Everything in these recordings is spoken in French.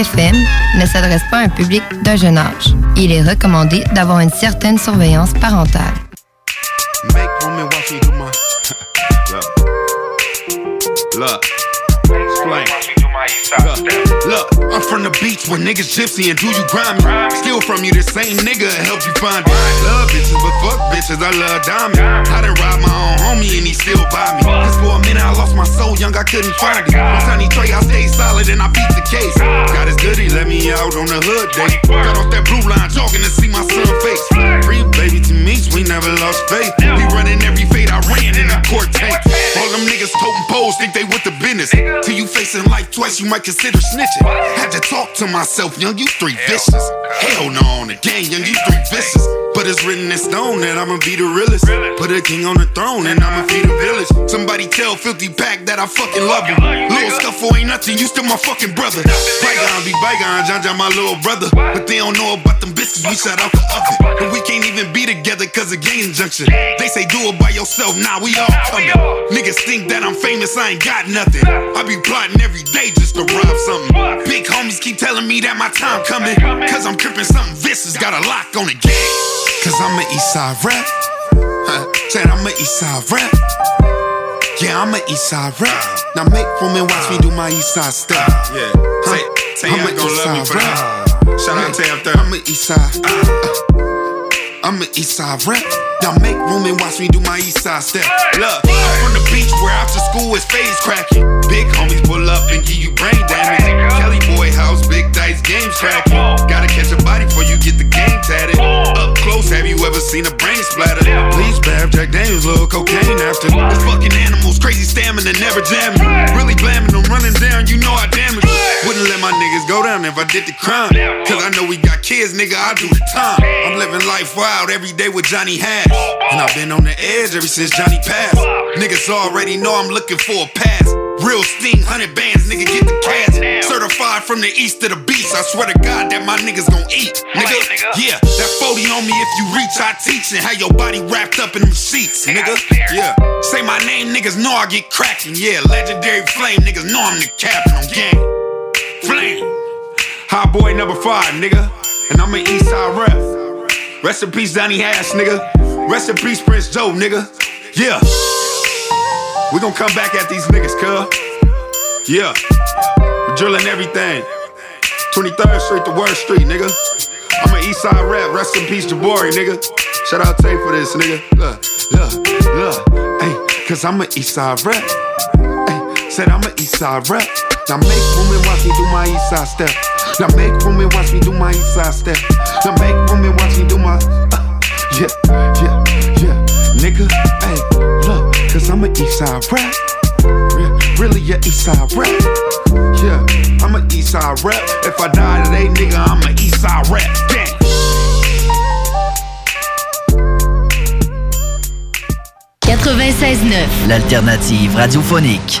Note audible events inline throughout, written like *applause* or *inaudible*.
FM ne s'adresse pas à un public d'un jeune âge. Il est recommandé d'avoir une certaine surveillance parentale. *laughs* woman watch me do my. Look. Look. Explain. Look, look, I'm from the beach where niggas gypsy and do you grind me. Steal from you the same nigga help you find it. Love bitches, but fuck bitches, I love diamond. I done robbed my own homie and he still buy me. Cause for a minute I lost my soul, young, I couldn't find it. On Tiny Trey, I stayed solid and I beat the case. God is good, he let me out on the hood day. Got off that blue line, jogging to see my son face. Free baby to me, we never lost faith. He running every fade I ran in a court tank. All them niggas toting poles think they with the business. Till you facing life twice, you might consider snitching. Had to talk to myself, young, you three vicious. Hell no, on the gang, young, you three vicious. But it's written in stone that I'ma be the realest. Put a king on the throne and I'ma feed a village. Somebody tell Filthy Pack that I fucking love him. Little scuffle ain't nothing, you still my fucking brother. Bygone be bygone, John John my little brother. But they don't know about them biscuits, we shut out the oven. And we can't even be together cause of gang injunction. They say do it by yourself, nah, we all coming. Niggas think that I'm famous, I ain't got nothing. I be plotting every day just to rob something. Big homies keep telling me that my time coming. Cause I'm crippin' something vicious, got a lock on the game. Cause I'm an Eastside rap. Huh, Said I'm an Eastside rap. Yeah, I'm an Eastside rap. Now make for me watch me do my Eastside step. Yeah. Huh? Tay- Tay I'm an gonna love me Eastside for rap. that. Shout out Tay up there. I'm an Eastside. Uh, I'm an Eastside rap. Now make room and watch me do my Eastside step. Look, from the beach where after school is phase cracking. Big homies pull up and give you brain damage. Kelly boy house, big dice games cracking. Gotta catch a body before you get the game tatted. Up close, have you ever seen a brain splatter? Bleach bath, Jack Daniels, little cocaine after. The fucking animals, crazy stamina, never jamming. Really blamming them, running down, you know I damage. Wouldn't let my niggas go down if I did the crime. Cause I know we got kids, nigga, I do the time. I'm living life wild every day with Johnny Hash. And I've been on the edge ever since Johnny passed. Niggas already know I'm looking for a pass. Real sting, hundred bands, nigga, get the cash. Certified from the east to the beast. I swear to God that my niggas gon' eat. Nigga, yeah, that 40 on me if you reach, I teach. And how your body wrapped up in them sheets, nigga. Yeah, say my name, niggas know I get cracking. Yeah, legendary flame, niggas know I'm the captain on game. Flame. Hot boy number five, nigga. And I'm an Eastside rep. Rest in peace, Donnie Hash, nigga. Rest in peace, Prince Joe, nigga. Yeah. We gon' come back at these niggas, cuz. Yeah. We're drilling everything. 23rd Street to Word Street, nigga. I'm an Eastside rep. Rest in peace, Jabari, nigga. Shout out Tay for this, nigga. Look, look, look. Hey, cause I'm an Eastside rep. Hey, said I'm an Eastside rep. Now make women watch me do my Eastside step. Now make women watch me do my Eastside step. Now make women watch me do my. Uh, yeah, yeah, yeah. Nigga, hey, look, cause I'm an Eastside rap. Yeah, really a Eastside rap. Yeah, I'm an Eastside rap. If I die today, nigga, I'm an Eastside rap. Gang. L'alternative radiophonique.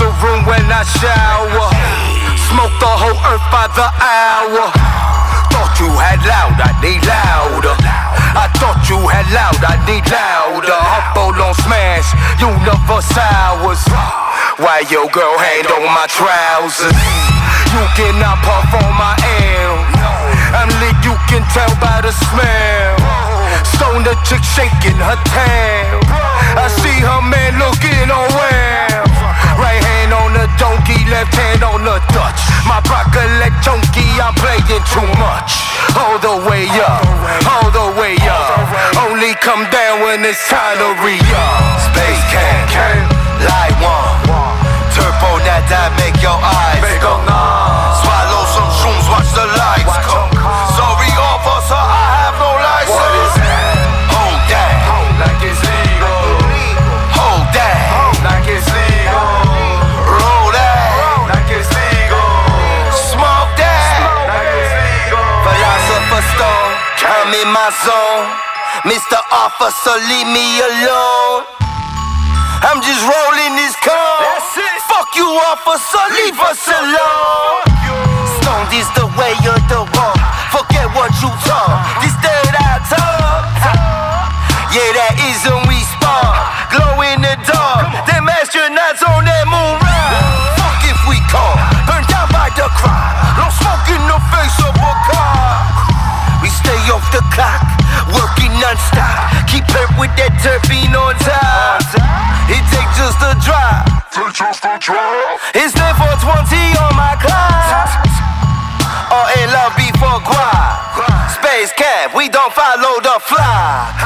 the room when I shower. Smoke the whole earth by the hour. Thought you had loud, I need louder. I thought you had loud, I need louder. Humble on smash, universe hours. Why your girl hand on my trousers? You cannot puff on my L. I'm lit, you can tell by the smell. Stone the chick shaking her tail. I see her man looking well. Right hand on the donkey, left hand on the Dutch. My broccoli chunky, I'm playing too much. All the way up, all the way up. Only come down when it's time to re-up. Space can, light one. Turbo that that make your eyes go numb. Swallow some shrooms, watch the lights come. My zone. Mr. Officer, leave me alone. I'm just rolling this cone. Fuck you, officer, leave us alone. Stoned is the way of the walk. Forget what you that terpene on top. It takes just a drop. It's there for 20 on my clock. Or in love before guap. Space camp, we don't follow the fly.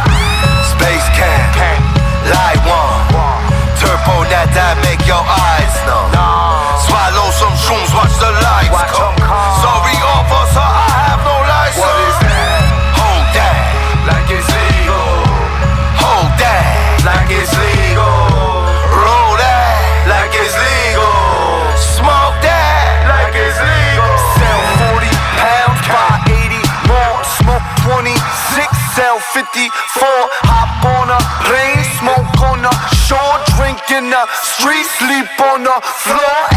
In the street, sleep on the floor.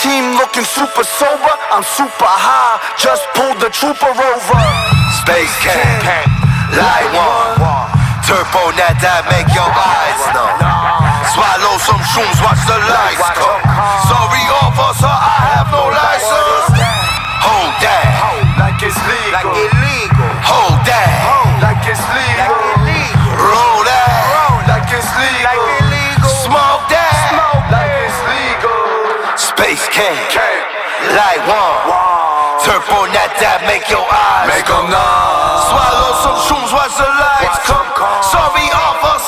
Team looking super sober, I'm super high. Just pulled the trooper over. Space camp, light one. Turbo that that make your eyes numb. Swallow some shrooms, watch the lights come. Sorry, King, light one. Turbo that that make your eyes make them numb. Swallow some shrooms, watch the lights come. Sorry, officer,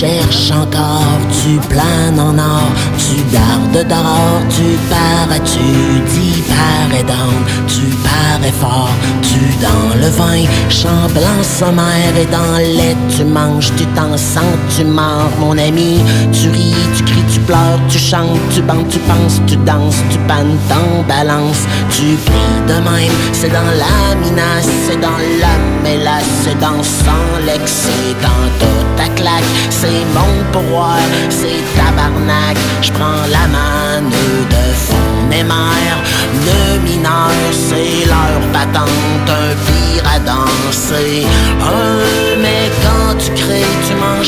cherches encore, tu planes en or, tu dardes d'or, tu parais, tu dis parais d'âme, tu parais fort, tu dans le vin, chant blanc sommaire et dans lait, tu manges, tu t'en sens, tu mords, mon ami, tu ris, tu cries, tu pleures, tu chantes, tu bandes, tu penses, tu danses, tu pannes, t'en balance, tu pries de même, c'est dans la minace, c'est dans la mélasse, c'est dans sans l'ex, c'est dans toute ta claque, c'est mon pouvoir, c'est tabarnak, je prends la manne de fond mes mères, de mineurs, c'est leur patente, un pire à danser, mais quand tu crées, tu m'en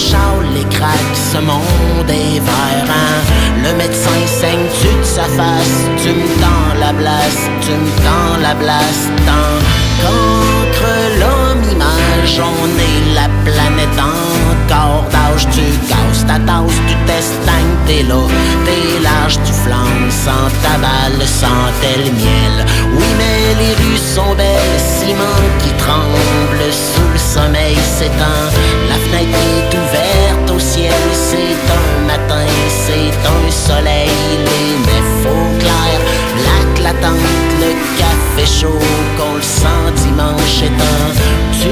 les craques, ce monde est vert, le médecin saigne, tu te sa face, tu me tends la place, tu me tends la place, tant qu'entre l'homme image, on est la planète encore d'âge, tu casses ta tu t'estagnes, t'es là, t'es large, tu flammes, sans ta balle, sans tel miel. Oui, mais les rues sont belles, ciment qui tremble sous le sommeil s'étend, la fenêtre est ouverte au ciel, c'est un matin, c'est un soleil, les faux clair, la latente, le café chaud, qu'on le sent dimanche étant. Tu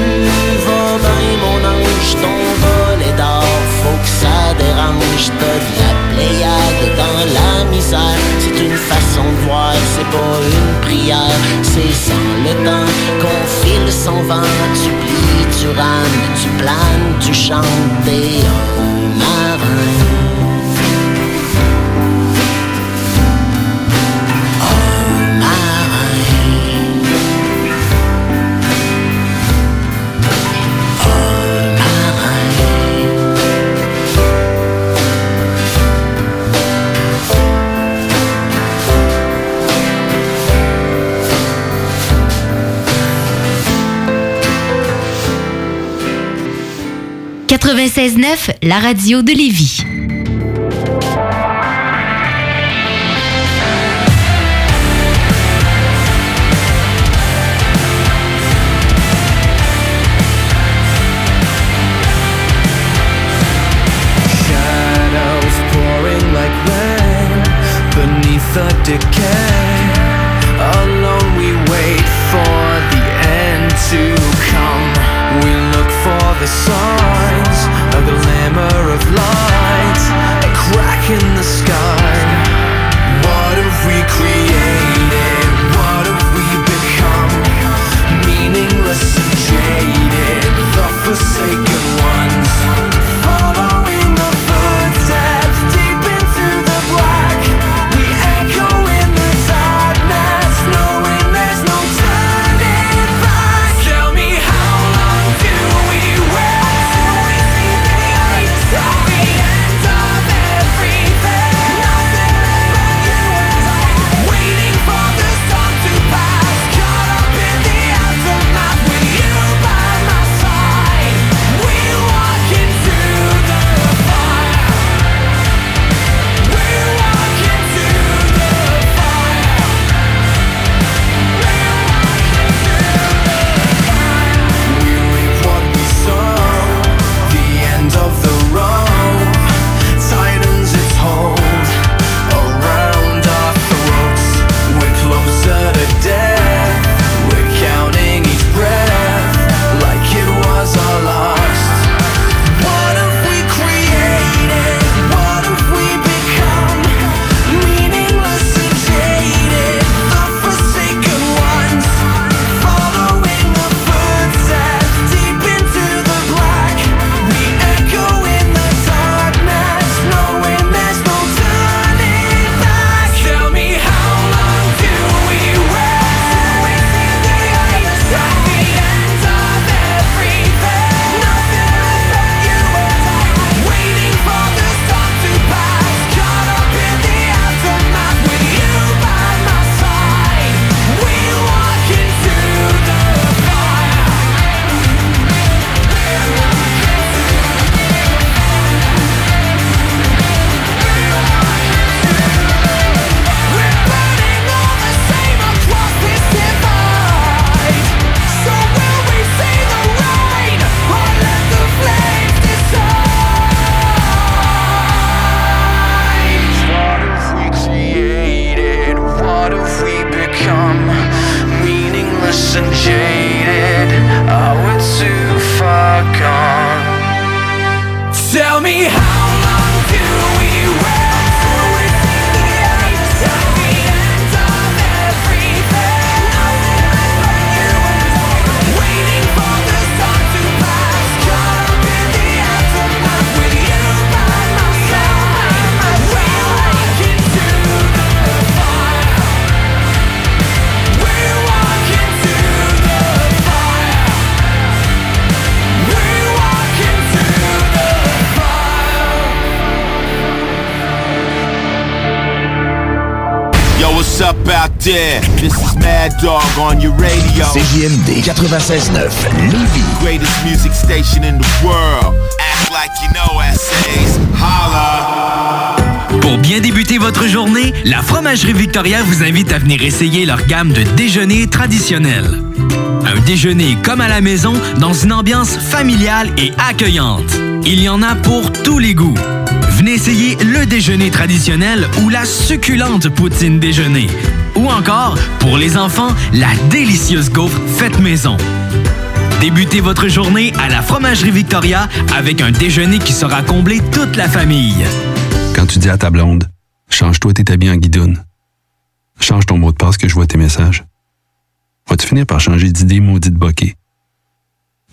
vas bien, mon ange, ton je peux la pléiade dans la misère. C'est une façon de voir, c'est pas une prière. C'est sans le temps qu'on file sans vent. Tu plies, tu rames, tu planes, tu chantes et on. 96.9, la radio de Lévis. Mad Dog on your radio. CJMD 96.9 Lévis. Greatest music station in the world. Act like you know essays. Holla. Pour bien débuter votre journée, la Fromagerie Victoria vous invite à venir essayer leur gamme de déjeuners traditionnels. Un déjeuner comme à la maison dans une ambiance familiale et accueillante. Il y en a pour tous les goûts. Venez essayer le déjeuner traditionnel ou la succulente poutine déjeuner. Ou encore, pour les enfants, la délicieuse gaufre faite maison. Débutez votre journée à la Fromagerie Victoria avec un déjeuner qui sera comblé toute la famille. Quand tu dis à ta blonde, change-toi tes habits en guidoune. Change ton mot de passe que je vois tes messages. Vas-tu finir par changer d'idée maudite bokeh?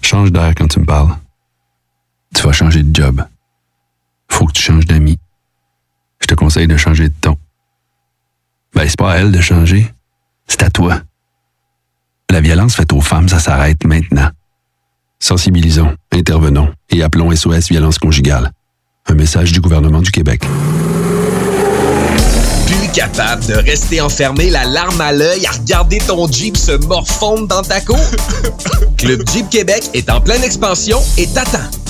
Change d'air quand tu me parles. Tu vas changer de job. Faut que tu changes d'amis. Je te conseille de changer de ton. Ben, c'est pas à elle de changer. C'est à toi. La violence faite aux femmes, ça s'arrête maintenant. Sensibilisons, intervenons et appelons SOS Violence Conjugale. Un message du gouvernement du Québec. Plus capable de rester enfermé, la larme à l'œil, à regarder ton Jeep se morfondre dans ta cour? *laughs* Club Jeep Québec est en pleine expansion et t'attend.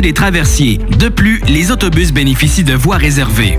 des traversiers. De plus, les autobus bénéficient de voies réservées.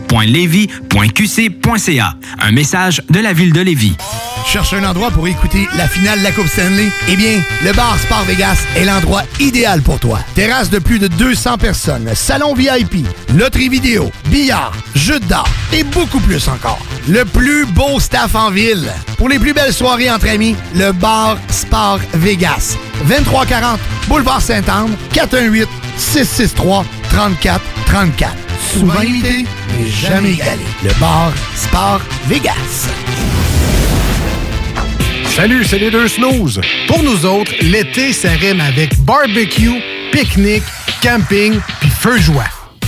ville.levy.qc.ca. Un message de la ville de Lévis. Cherche un endroit pour écouter la finale de la Coupe Stanley? Eh bien, le bar Sport Vegas est l'endroit idéal pour toi. Terrasse de plus de 200 personnes, salon VIP, loterie vidéo, billard, jeux d'art et beaucoup plus encore. Le plus beau staff en ville. Pour les plus belles soirées entre amis, le bar Sport Vegas. 2340 Boulevard Saint-Anne, 418 663 34 34. Souvent imité, mais jamais égalé. Le bar Sport Vegas. Salut, c'est les deux snooze. Pour nous autres, l'été, ça rime avec barbecue, pique-nique, camping puis feu de joie.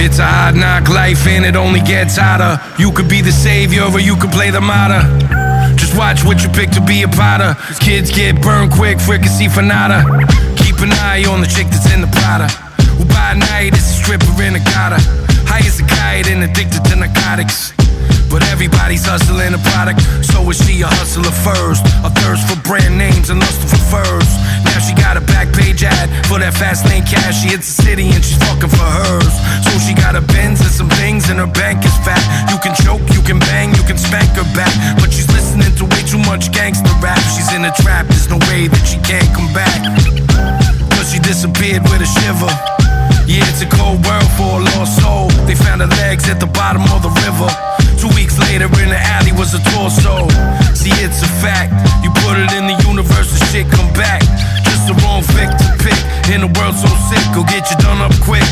It's a hard knock life and it only gets harder. You could be the savior or you could play the martyr. Just watch what you pick to be a potter. Kids get burned quick, fricassee for nada. Keep an eye on the chick that's in the Prada. Who by night is a stripper in a gutter. High as a kite and addicted to narcotics. But everybody's hustling a product, so is she a hustler first? A thirst for brand names and lust for furs. Now she got a back page For that fast lane cash. She hits the city and she's fucking for hers. So she got a Benz and some things and her bank is fat. You can choke, you can bang, you can spank her back. But she's listening to way too much gangster rap. She's in a trap, there's no way that she can't come back. Cause she disappeared with a shiver. Yeah, it's a cold world for a lost soul. They found her legs at the bottom of the river. Two weeks later, in the alley was a torso. See, it's a fact. You put it in the universe, the shit come back. The wrong fic to pick. In a world so sick, go get you done up quick.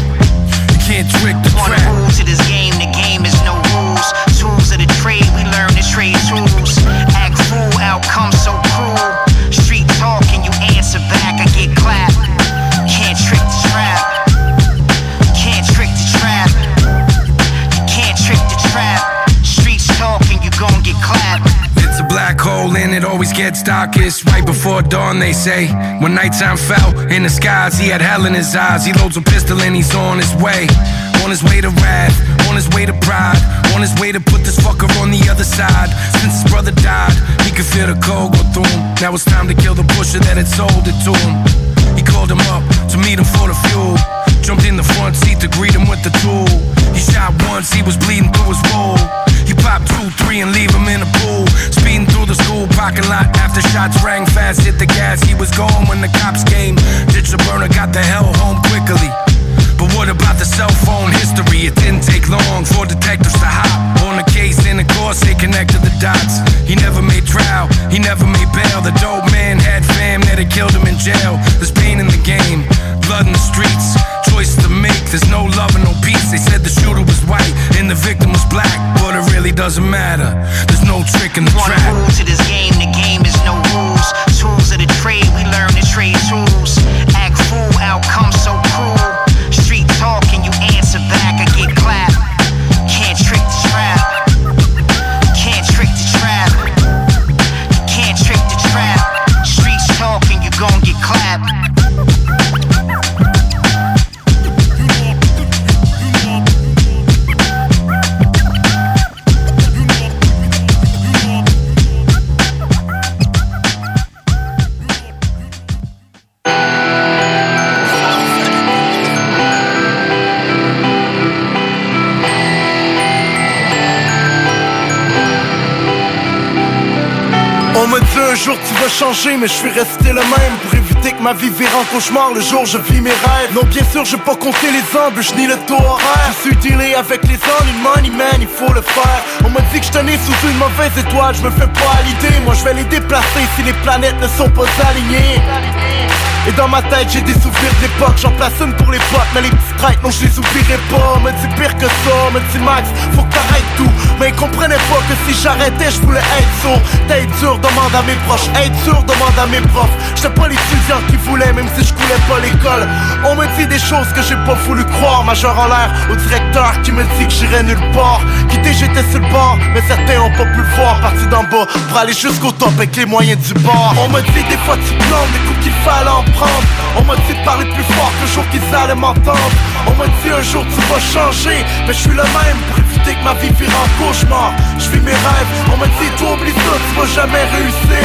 You can't trick the One trap. rule to this game, the game is no rules. Tools of the trade, we learn the trade tools. Gets darkest right before dawn, they say. When nighttime fell in the skies, he had hell in his eyes. He loads a pistol and he's on his way. On his way to wrath, on his way to pride, on his way to put this fucker on the other side. Since his brother died, he could feel the cold go through him. Now it's time to kill the pusher that had sold it to him. He called him up to meet him for the fuel. Jumped in the front seat to greet him with the tool. He shot once, he was bleeding through his wool. He popped two, three, and leave him in the pool. Speeding through the school parking lot after shots rang fast. Hit the gas, he was gone when the cops came. Ditch the burner, got the hell home quickly. But what about the cell phone history? It didn't take long for detectives to hop the of course, they connected the dots. He never made trial, he never made bail. The dope man had fam that had killed him in jail. There's pain in the game, blood in the streets. Choice to make, there's no love and no peace. They said the shooter was white and the victim was black. But it really doesn't matter. There's no trick in the One trap. rule to this game, the game is no rules. Tools of the trade, we learn the trade tools. Act fool, outcome changer mais je suis resté le même. Pour éviter que ma vie vire en cauchemar le jour je vis mes rêves. Non bien sûr j'ai pas compté les embûches ni le taux horaire. Je suis avec les ennuis money man il faut le faire. On m'a dit que je tenais sous une mauvaise étoile Je me fais pas à l'idée. Moi je vais les déplacer si les planètes ne sont pas alignées. Et dans ma tête j'ai des souvenirs d'époque J'en place une pour les potes Mais les petits non je les oublierai pas Me dit pire que ça Me dit Max faut que t'arrêtes tout. Mais ils comprenaient pas que si j'arrêtais je voulais être sourd. T'es dur demande à mes proches. Être sûr demande à mes profs. J'étais pas l'étudiant qui voulait Même si je coulais pas l'école. On me dit des choses que j'ai pas voulu croire. Majeur en l'air au directeur qui me dit que j'irais nulle part. Quitté j'étais sur le bord Mais certains ont pas pu le voir. Parti d'en bas pour aller jusqu'au top avec les moyens du bord. On me dit des fois tu plantes Des coups qu'il fallait en prendre. On m'a dit de parler plus fort que le jour qu'ils allaient m'entendre On m'a dit un jour tu vas changer. Mais je suis le même pour éviter que ma vie vire en cauchemar. Je vis mes rêves. On m'a dit toi oublie ça tu vas jamais réussir.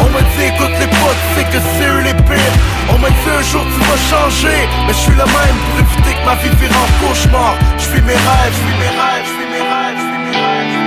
On m'a dit écoute les potes sais que c'est eux les pires. On m'a dit un jour tu vas changer. Mais je suis le même pour éviter que ma vie vire en cauchemar. Je vis mes rêves, je vis mes rêves, je vis mes rêves, je mes rêves.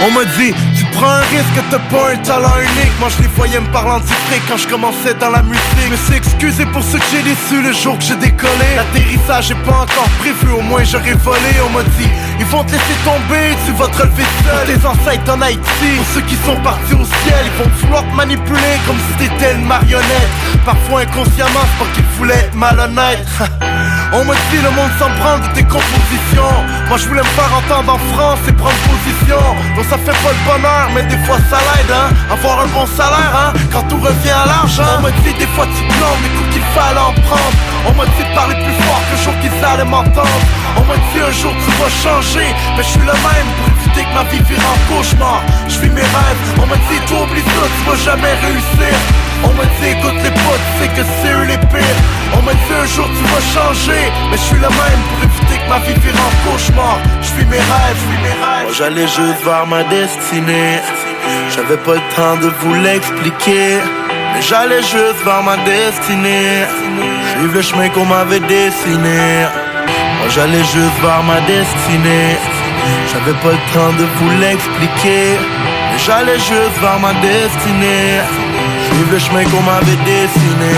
On m'a dit, prends un risque, t'as pas un talent unique. Moi je les voyais me en fric quand je commençais dans la musique. Me suis excusé pour ce que j'ai déçu le jour que j'ai décollé. L'atterrissage est pas encore prévu, au moins j'aurais volé. On m'a dit, ils vont te laisser tomber, tu vas te relever seul. Tes ancêtres en Haïti, pour ceux qui sont partis au ciel Ils vont vouloir te manipuler comme si t'étais une marionnette. Parfois inconsciemment, c'est pas qu'ils voulaient être malhonnêtes *laughs* On m'a dit le monde s'en prend de tes compositions. Moi je voulais me faire entendre en France et prendre position. Donc ça fait pas le bonheur mais des fois ça l'aide hein. Avoir un bon salaire hein Quand tout revient à l'argent. On m'a dit des fois tu plantes des coups qu'il fallait en prendre. On m'a dit de parler plus fort que le jour qu'ils allaient m'entendre. On m'a dit un jour tu vas changer Mais je suis le même pour éviter que ma vie vire en cauchemar. Je vis mes rêves. On m'a dit toi oublie ça tu vas jamais réussir On m'a dit écoute les potes, c'est que c'est eux les pires On m'a dit un jour tu vas changer. Mais je suis le même pour éviter que ma vie vire en cauchemar. Je suis mes rêves, je mes rêves. Moi j'allais juste vers ma destinée. J'avais pas le temps de vous l'expliquer. Mais j'allais juste vers ma destinée. Suivre le chemin qu'on m'avait dessiné. Moi j'allais juste vers ma destinée. J'avais pas le temps de vous l'expliquer. Mais j'allais juste vers ma destinée Suivre le chemin qu'on m'avait dessiné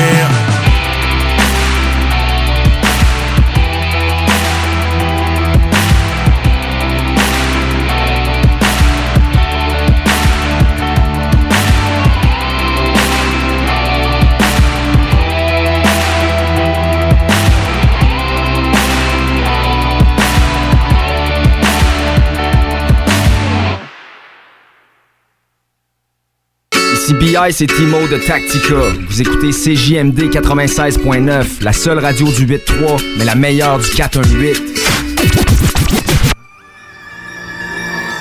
Ici BI, c'est Timo de Tactica. Vous écoutez CJMD 96.9, la seule radio du 8.3, mais la meilleure du 418.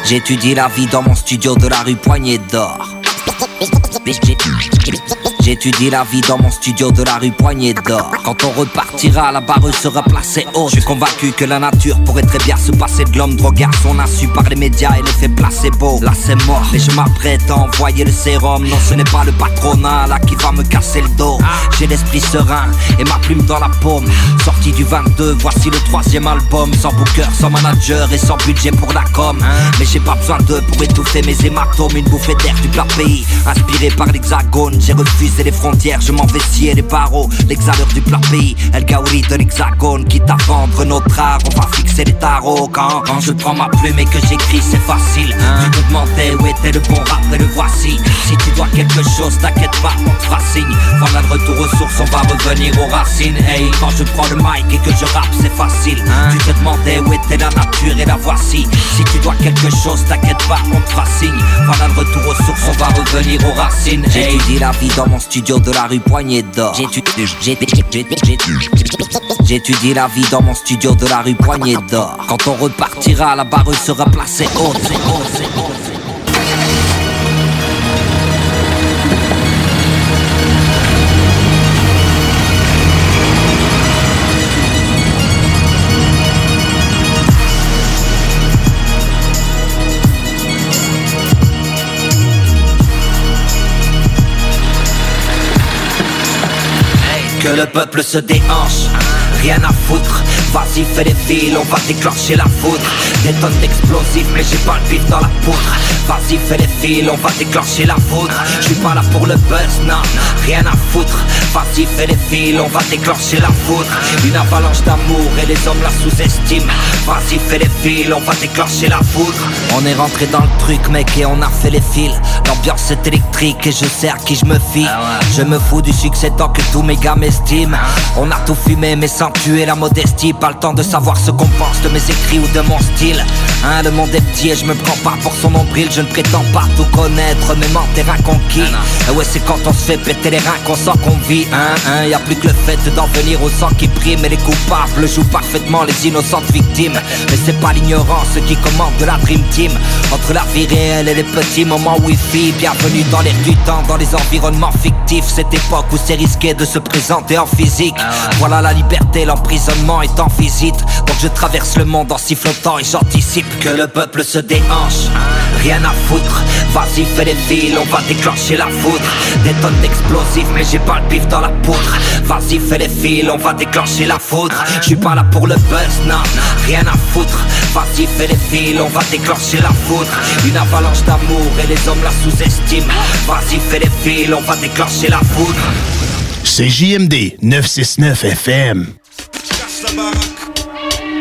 J'étudie la vie dans mon studio de la rue Poignée d'Or. J'étudie la vie dans mon studio de la rue Poignée d'Or. Quand on repartira, la barre sera placée haut. Je suis convaincu que la nature pourrait très bien se passer de l'homme drogué son insu par les médias et l'effet placebo. Là c'est mort, mais je m'apprête à envoyer le sérum. Non, ce n'est pas le patronat là qui va me casser le dos. J'ai l'esprit serein et ma plume dans la paume. Sorti du 22, voici le troisième album. Sans booker, sans manager et sans budget pour la com. Mais j'ai pas besoin d'eux pour étouffer mes hématomes. Une bouffée d'air du plat pays. Inspiré par l'hexagone, j'ai refusé les frontières. Je m'en vais scier les barreaux. L'exhaleur du plat pays. El Gauri de l'hexagone. Quitte à vendre notre art, on va fixer les tarots. Quand, quand je prends ma plume et que j'écris, c'est facile. Tu te demandais où était le bon rap et le voici. Si tu dois quelque chose, t'inquiète pas, on te fera signe. Voilà le retour aux sources, on va revenir aux racines. Hey, quand je prends le mic et que je rappe, c'est facile. Tu te demandais où était la nature et la voici. Si tu dois quelque chose, t'inquiète pas, on te fera signe. Voilà le retour aux sources, on va revenir aux racines. J'étudie la vie dans mon studio de la rue Poignée d'Or. J'étudie la vie dans mon studio de la rue Poignée d'Or. Quand on repartira, la barre sera placée haute, haute, haute. Le peuple se déhanche. Rien à foutre, vas-y fais les fils, on va déclencher la foudre. Des tonnes d'explosifs mais j'ai pas le bif dans la poudre. Vas-y fais les fils, on va déclencher la foudre. Je suis pas là pour le buzz, non, rien à foutre. Vas-y fais les fils, on va déclencher la foudre. Une avalanche d'amour et les hommes la sous-estiment. Vas-y fais les fils, on va déclencher la foudre. On est rentré dans le truc mec et on a fait les fils. L'ambiance est électrique et je sais à qui je me fie. Je me fous du succès tant que tous mes gars m'estiment. On a tout fumé mais sans tuer la modestie Pas le temps de savoir ce qu'on pense de mes écrits ou de mon style. Hein, le monde est petit et je me prends pas pour son nombril. Je ne prétends pas tout connaître, mais mentir conquis. Et ouais c'est quand on se fait péter les reins qu'on sent qu'on vit Hein, hein, y a plus que le fait d'en venir au sang qui prime Et les coupables jouent parfaitement les innocentes victimes. Mais c'est pas l'ignorance qui commande de la Dream Team. Entre la vie réelle et les petits moments wifi Bienvenue dans l'air du temps, dans les environnements fictifs. Cette époque où c'est risqué de se présenter en physique. Voilà la liberté, l'emprisonnement est en visite. Donc je traverse le monde en sifflotant et j'anticipe que le peuple se déhanche. Rien à foutre, vas-y fais les fils, on va déclencher la foudre. Des tonnes d'explosifs mais j'ai pas le pif dans la poudre. Vas-y fais les fils, on va déclencher la foudre. Je suis pas là pour le buzz, non, rien à foutre. Vas-y fais les fils, on va déclencher la foudre. Une avalanche d'amour et les hommes la sous-estiment. Vas-y fais les fils, on va déclencher la foudre. C'est JMD 969 FM.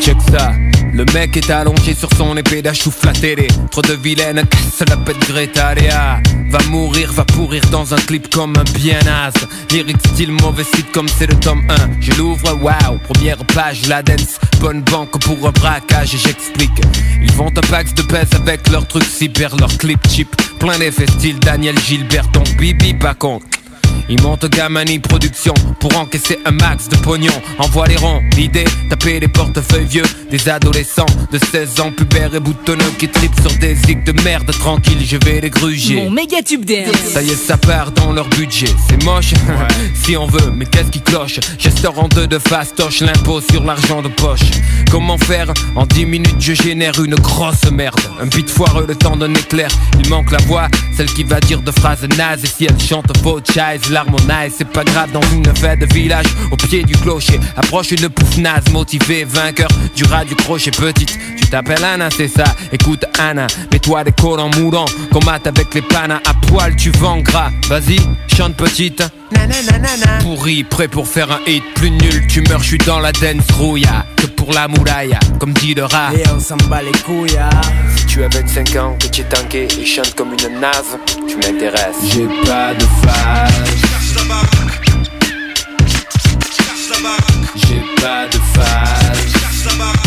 Check ça, le mec est allongé sur son épée d'achouf la télé Trop de vilaines casse la pète Greta Va mourir, va pourrir dans un clip comme un bien naze Lyric style mauvais site comme c'est le tome 1 Je l'ouvre, waouh, première page, la dance. Bonne banque pour un braquage et j'explique. Ils font un pax de pèse avec leurs trucs cyber, leurs clips cheap. Plein d'effets style Daniel Gilbert, donc Bibi pas con Il monte Gamani Production pour encaisser un max de pognon. Envoie les ronds, l'idée, taper les portefeuilles vieux. Des adolescents de 16 ans, pubères et boutonneux qui tripent sur des zigs de merde. Tranquille, je vais les gruger. Mon méga tube dance. Ça y est, ça part dans leur budget. C'est moche, *laughs* si on veut, mais qu'est-ce qui cloche? Gesteur en deux de fastoche, l'impôt sur l'argent de poche. Comment faire? En 10 minutes, je génère une grosse merde. Un beat foireux, le temps d'un éclair. Il manque la voix, celle qui va dire de phrases nazes. Et si elle chante faux chise, l'harmonize, c'est pas grave dans une fête de village. Au pied du clocher, approche une pouffe naze, motivé, vainqueur du rat du crochet petite. Tu t'appelles Anna, c'est ça. Écoute Anna, mets-toi des collants moulants. Combat avec les panas à poil, tu vends gras. Vas-y, chante petite. Pourri, prêt pour faire un hit. Plus nul, tu meurs, je suis dans la dance rouilla Que pour la mouraille, comme dit le rat Et on s'en bat les couilles Si tu as 25 ans, que tu es tanké et chante comme une naze Tu m'intéresses. J'ai pas de phase. J'ai pas de phase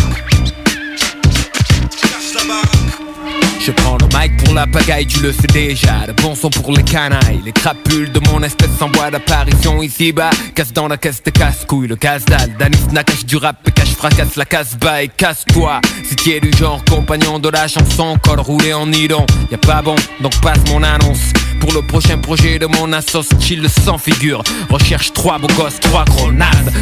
Je prends le mic pour la pagaille, tu le sais déjà. De bons sons pour les canailles. Les crapules de mon espèce en bois d'apparition ici-bas. Casse dans la caisse de casse-couille, le casse-dalle. Danis Nakash du rap, cache fracasse la casse-bas et casse-toi. Si tu es du genre compagnon de la chanson, col roulé en nylon. Y'a pas bon, donc passe mon annonce. Pour le prochain projet de mon assos, chill sans figure. Recherche trois beaux gosses, trois grenades.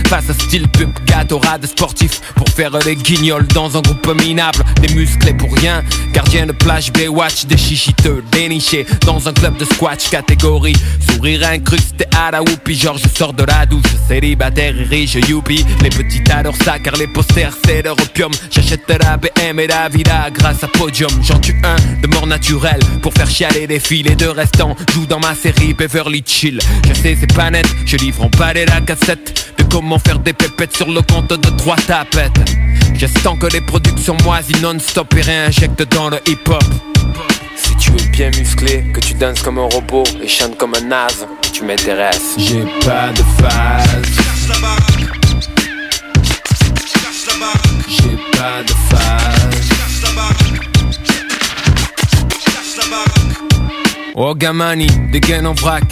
Style pub, gatorade sportif. Pour faire les guignols dans un groupe minable. Des musclés pour rien. Gardien de plage, Baywatch, des chichiteux dénichés. Dans un club de squash catégorie. Sourire incrusté à la whoopie. Genre je sors de la douce, célibataire et riche, youpi. Les petits adorent ça car les posters c'est leur opium. J'achète la BM et la Villa grâce à Podium. J'en tue un de mort naturelle pour faire chialer des filles. Les deux restants joue dans ma série Beverly Chill. Je sais, c'est pas net, je livre en palais la cassette de comment faire des pépettes sur le compte de trois tapettes. J'estends que les productions moisies non-stop et réinjectent dans le hip-hop. Si tu es bien musclé, que tu danses comme un robot et chantes comme un naze, tu m'intéresses. J'ai pas de phase. J'ai pas de phase. Oh Gamani, des gains en vrac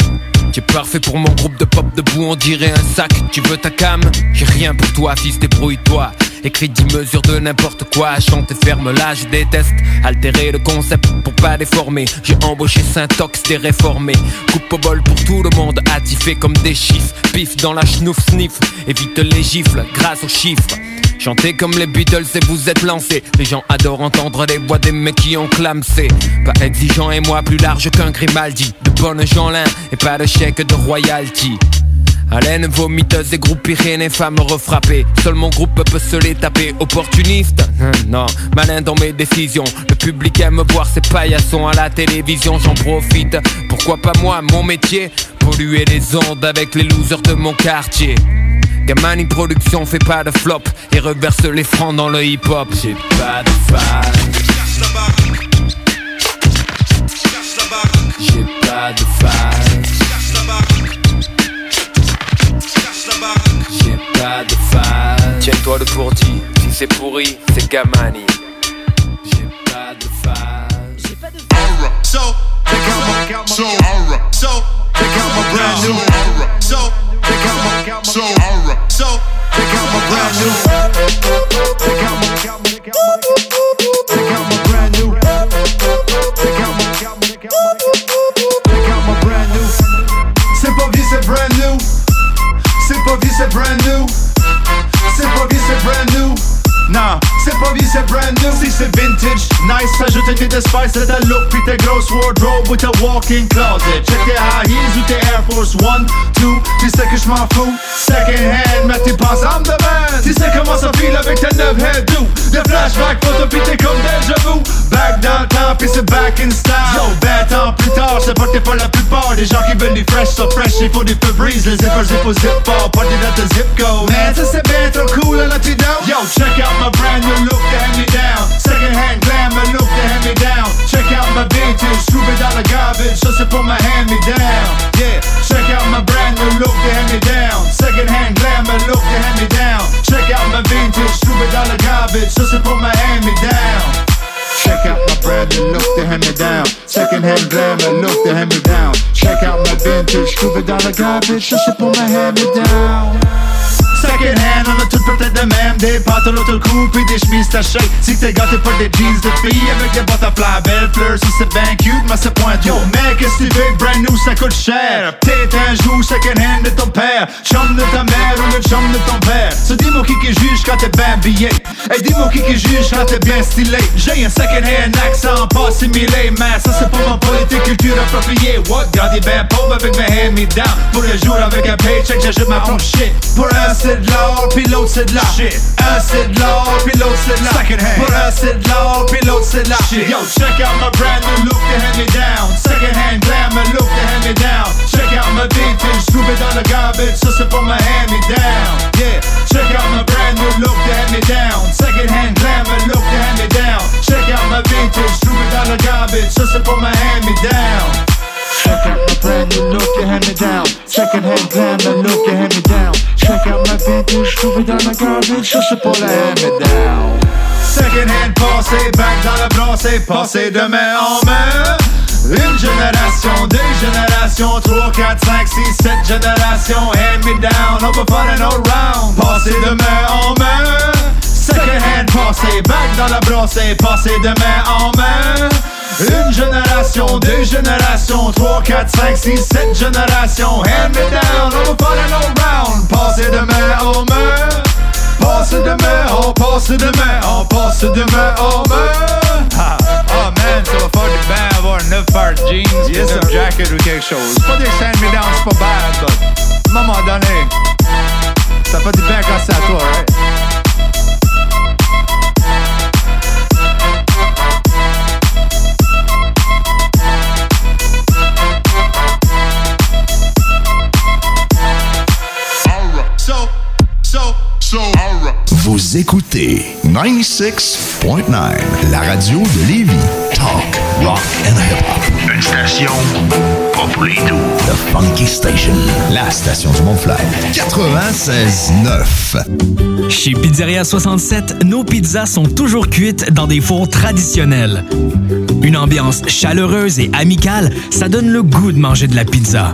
T'es parfait pour mon groupe de pop debout, on dirait un sac. Tu veux ta cam? J'ai rien pour toi, fils, débrouille-toi. Écrit 10 mesures de n'importe quoi Chante et ferme là, je déteste Altérer le concept pour pas déformer. J'ai embauché Saint-Ox, des réformés Coupe au bol pour tout le monde Attifé comme des chiffres. Pif dans la schnouf sniff Évite les gifles grâce aux chiffres Chantez comme les Beatles et vous êtes lancés. Les gens adorent entendre les voix des mecs qui ont clamsé. Pas exigeant et moi plus large qu'un Grimaldi. De bonnes Jeanlin et pas de chèque de royalty. Haleine vomiteuse et groupe Pyrénées, femmes refrappées Seul mon groupe peut se les taper. Opportuniste Hum, Non, malin dans mes décisions. Le public aime voir ces paillassons à la télévision. J'en profite, pourquoi pas moi, mon métier? Polluer les ondes avec les losers de mon quartier Gamani Production fait pas de flop et reverse les francs dans le hip-hop. J'ai pas de phase. J'ai pas de phase. J'ai pas de phase. Tiens-toi le pourdi, si c'est pourri, c'est Gamani. J'ai pas de phase. J'ai pas de phase. So, check out my, so, so, check out my brand new, so, check out my, so, so, check out my brand new, check out my, check out my, brand new, check out my, check out my brand new. Brand new. Brand new. Brand new. Nah, c'est pas vie, c'est brand new. Si c'est vintage, nice, ajoute un petit spice à ta look, puis ta grosse wardrobe ou ta walk-in closet. Check tes high heels ou tes Air Force One, Two, tu sais que je m'en fous. Second hand, mais t'es pas en demande. Tu sais comment ça file avec ta neuf hairdo. Le flashback photo, puis t'es comme déjà vu. Back dans le temps, puis c'est back in style. Yo, bad temps plus tard, c'est pas que t'es pas la plupart. Des gens qui veulent du fresh, so fresh, il faut du Febreze. Les zippers, zip au zip bar, party dans ta zip code. Man, ça c'est bien trop cool, là, tu down. Yo, check out my brand new look to hand me down. Second hand glamour look to hand me down. Check out my vintage, out the garbage, ça c'est pour my hand me down. Yeah, check out my brand new look to hand me down. Second hand glamour look to hand me down. Check out my vintage, out the garbage, ça c'est pour my hand me down. Check out my brand new look to hand me down. Second hand glamour look to hand me down. Check out my vintage, dans le garbage, ça c'est pour ma hand-me-down. Second hand, on a tout peut-être de même. Des pantalons tout cool, puis des chemises tachées. Si t'es gâté pour des jeans de filles Avec des butterfly, belles fleurs, si c'est ben cute Mais c'est point Yo, mec, qu'est-ce que tu veux, brand new, ça coûte cher. T'es un jour, second hand de ton père. Chum de ta mère ou le chum de ton So dis-moi qui qui juge quand t'es bien habillé Et dis-moi qui qui juge quand t'es bien stylé J'ai un second hand accent pas similé Mais ça c'est pour mon politique culture appropriée What, gardez ben pauvre avec mes hand-me-down Pour le jour avec un paycheck, j'ajoute ma own shit Pour un c'est de l'or, puis l'autre c'est de la shit. Un c'est de l'or, puis l'autre c'est de la Second hand. Pour un c'est de l'or, puis l'autre c'est de la shit. Yo, check out my brand new look to hand me down. Second hand glamour look to hand me down. Check out my vintage, it on the garbage, ça c'est my hand me down. Yeah, check out my brand new look to hand me down. Second hand glamour look to hand me down. Check out my vintage, it on the garbage, ça c'est my hand me down. Check out my brand new look, you hand me down. Second hand glamour look, you hand me down. Check out my vintage, trouvé dans la garbage, ça c'est pour hand me down. Second hand posse, back dans le posse passé de main en. Une génération, deux générations, trois, quatre, cinq, six, sept générations, hand me down, on peut faire un autre round. Passé de main en main. Second hand passé, back dans la brassée, passé de main en main. Une génération, deux générations, trois, quatre, cinq, six, sept générations, hand me down, on va faire un autre round. Passé de main en main. Passe de main, on passe de main, on passe de main en main. Ah, oh man, ça va faire du bien avoir 9 paires de jeans, yes, un jacket ou quelque chose. C'est pas des hand me down, c'est pas bad, but à un moment donné, ça fait du bien quand c'est à toi, right? Vous écoutez 96.9, la radio de Lévis. Talk, rock and hip-hop. Une station pas pour les doux. The Funky Station, la station du Mont-Flair. 96.9. Chez Pizzeria 67, nos pizzas sont toujours cuites dans des fours traditionnels. Une ambiance chaleureuse et amicale, ça donne le goût de manger de la pizza.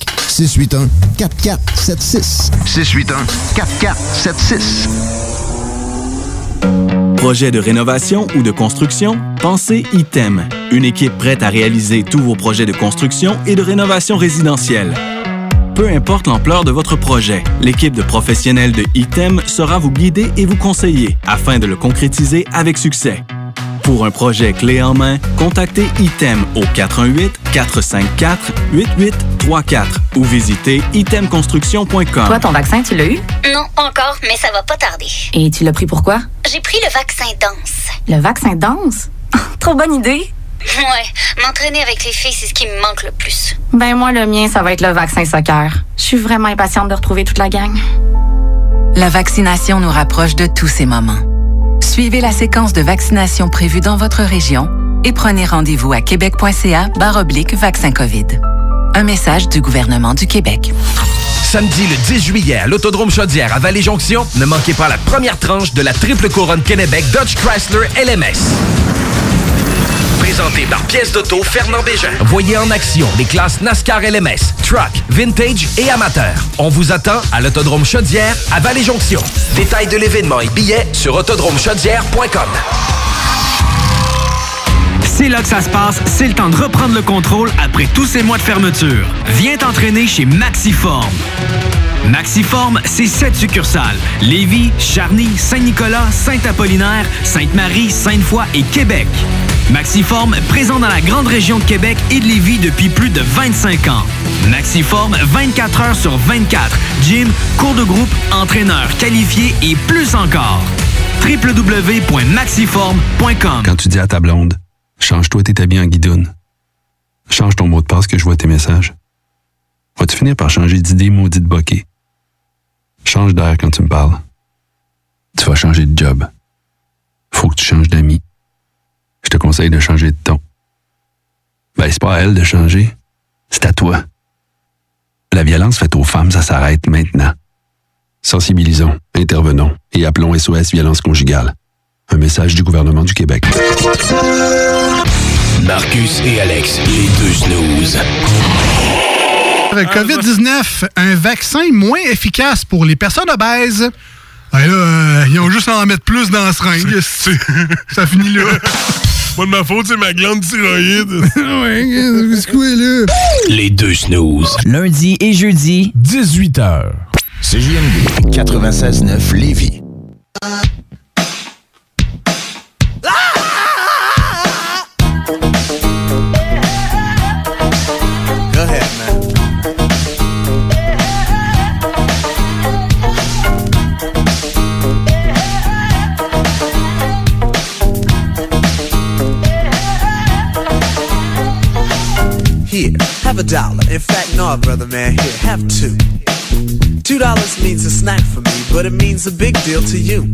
681 4476. 681 4476. Projet de rénovation ou de construction? Pensez ITEM. Une équipe prête à réaliser tous vos projets de construction et de rénovation résidentielle. Peu importe l'ampleur de votre projet, l'équipe de professionnels de ITEM sera vous guider et vous conseiller afin de le concrétiser avec succès. Pour un projet clé en main, contactez ITEM au 418-454-8834 ou visitez itemconstruction.com. Toi, ton vaccin, tu l'as eu? Non, encore, mais ça va pas tarder. Et tu l'as pris pourquoi? J'ai pris le vaccin danse. Le vaccin danse? *laughs* Trop bonne idée! Ouais, m'entraîner avec les filles, c'est ce qui me manque le plus. Ben moi, le mien, ça va être le vaccin soccer. Je suis vraiment impatiente de retrouver toute la gang. La vaccination nous rapproche de tous ces moments. Suivez la séquence de vaccination prévue dans votre région et prenez rendez-vous à québec.ca oblique vaccin COVID. Un message du gouvernement du Québec. Samedi le 10 juillet à l'Autodrome Chaudière à Vallée-Jonction, ne manquez pas la première tranche de la triple couronne Kennebec Dodge Chrysler LMS. Présenté par Pièce d'Auto Fernand Bégin. Voyez en action les classes NASCAR LMS, Truck, Vintage et Amateur. On vous attend à l'Autodrome Chaudière à Vallée-Jonction. Détails de l'événement et billets sur autodromechaudière.com. C'est là que ça se passe, c'est le temps de reprendre le contrôle après tous ces mois de fermeture. Viens t'entraîner chez Maxiform. Maxiform, c'est sept succursales. Lévis, Charny, Saint-Nicolas, Saint-Apollinaire, Sainte-Marie, Sainte-Foy et Québec. Maxiform, présent dans la grande région de Québec et de Lévis depuis plus de 25 ans. Maxiform, 24 heures sur 24. Gym, cours de groupe, entraîneur qualifié et plus encore. www.maxiform.com Quand tu dis à ta blonde, change-toi tes habits en guidoune. Change ton mot de passe que je vois tes messages. Vas-tu finir par changer d'idée maudite bokeh? Change d'air quand tu me parles. Tu vas changer de job. Faut que tu changes d'amis. Je te conseille de changer de ton. Ben, c'est pas à elle de changer. C'est à toi. La violence faite aux femmes, ça s'arrête maintenant. Sensibilisons, intervenons et appelons SOS Violence Conjugale. Un message du gouvernement du Québec. Marcus et Alex, les deux snooze. COVID-19, un vaccin moins efficace pour les personnes obèses. Ben là, euh, ils ont juste à en mettre plus dans la seringue. Ça finit là. *laughs* Pas de ma faute, c'est ma glande thyroïde. *laughs* ouais, c'est quoi là? Les deux snooze. Lundi et jeudi, 18h. CJMD 96.9 Lévis. Dollar. In fact, no, brother man, here, have two. Two dollars means a snack for me, but it means a big deal to you.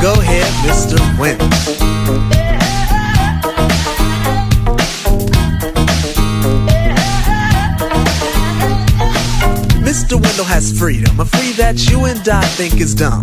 Go ahead, Mr. Wendell. Mr. Wendell has freedom, a free that you and I think is dumb.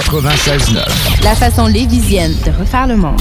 96.9. La façon lévisienne de refaire le monde.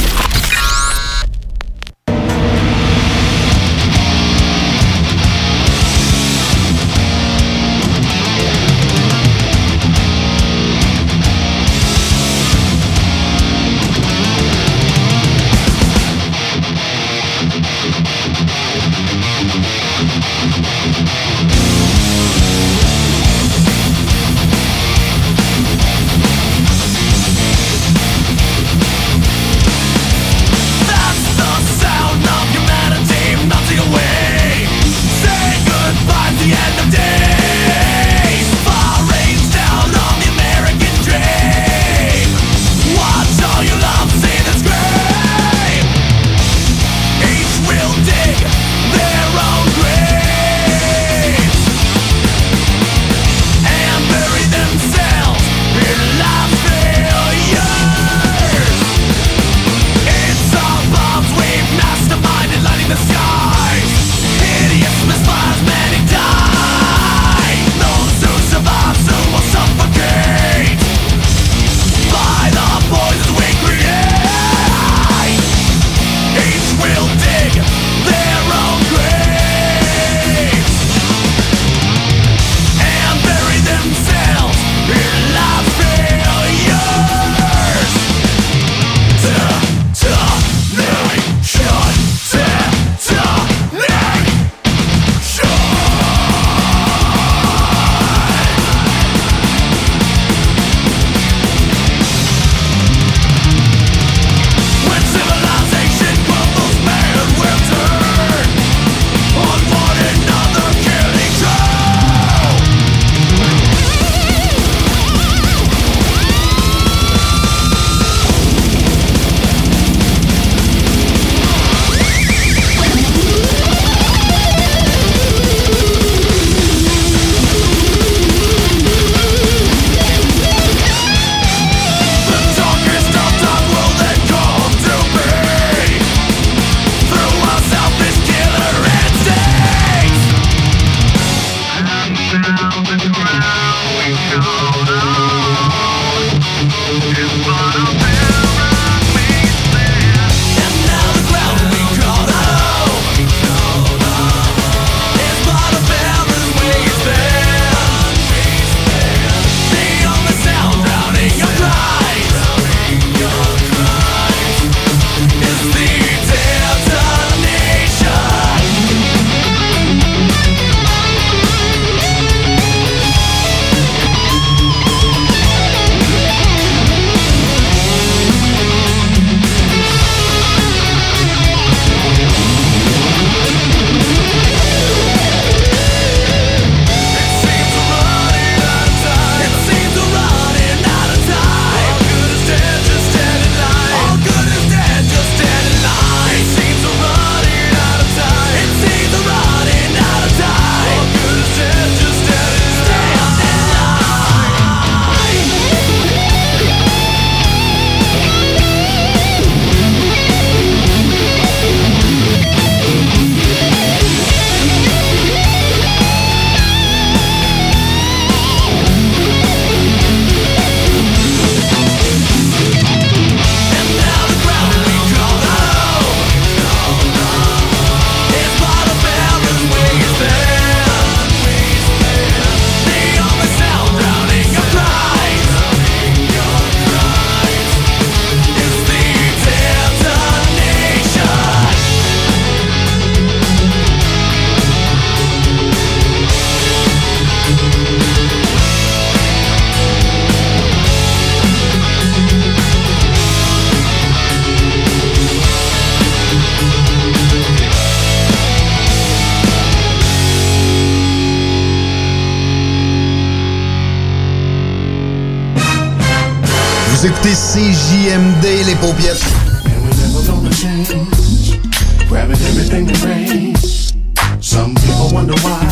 CJMD, les paupiètes. Grabbing everything that rains. Some people wonder why.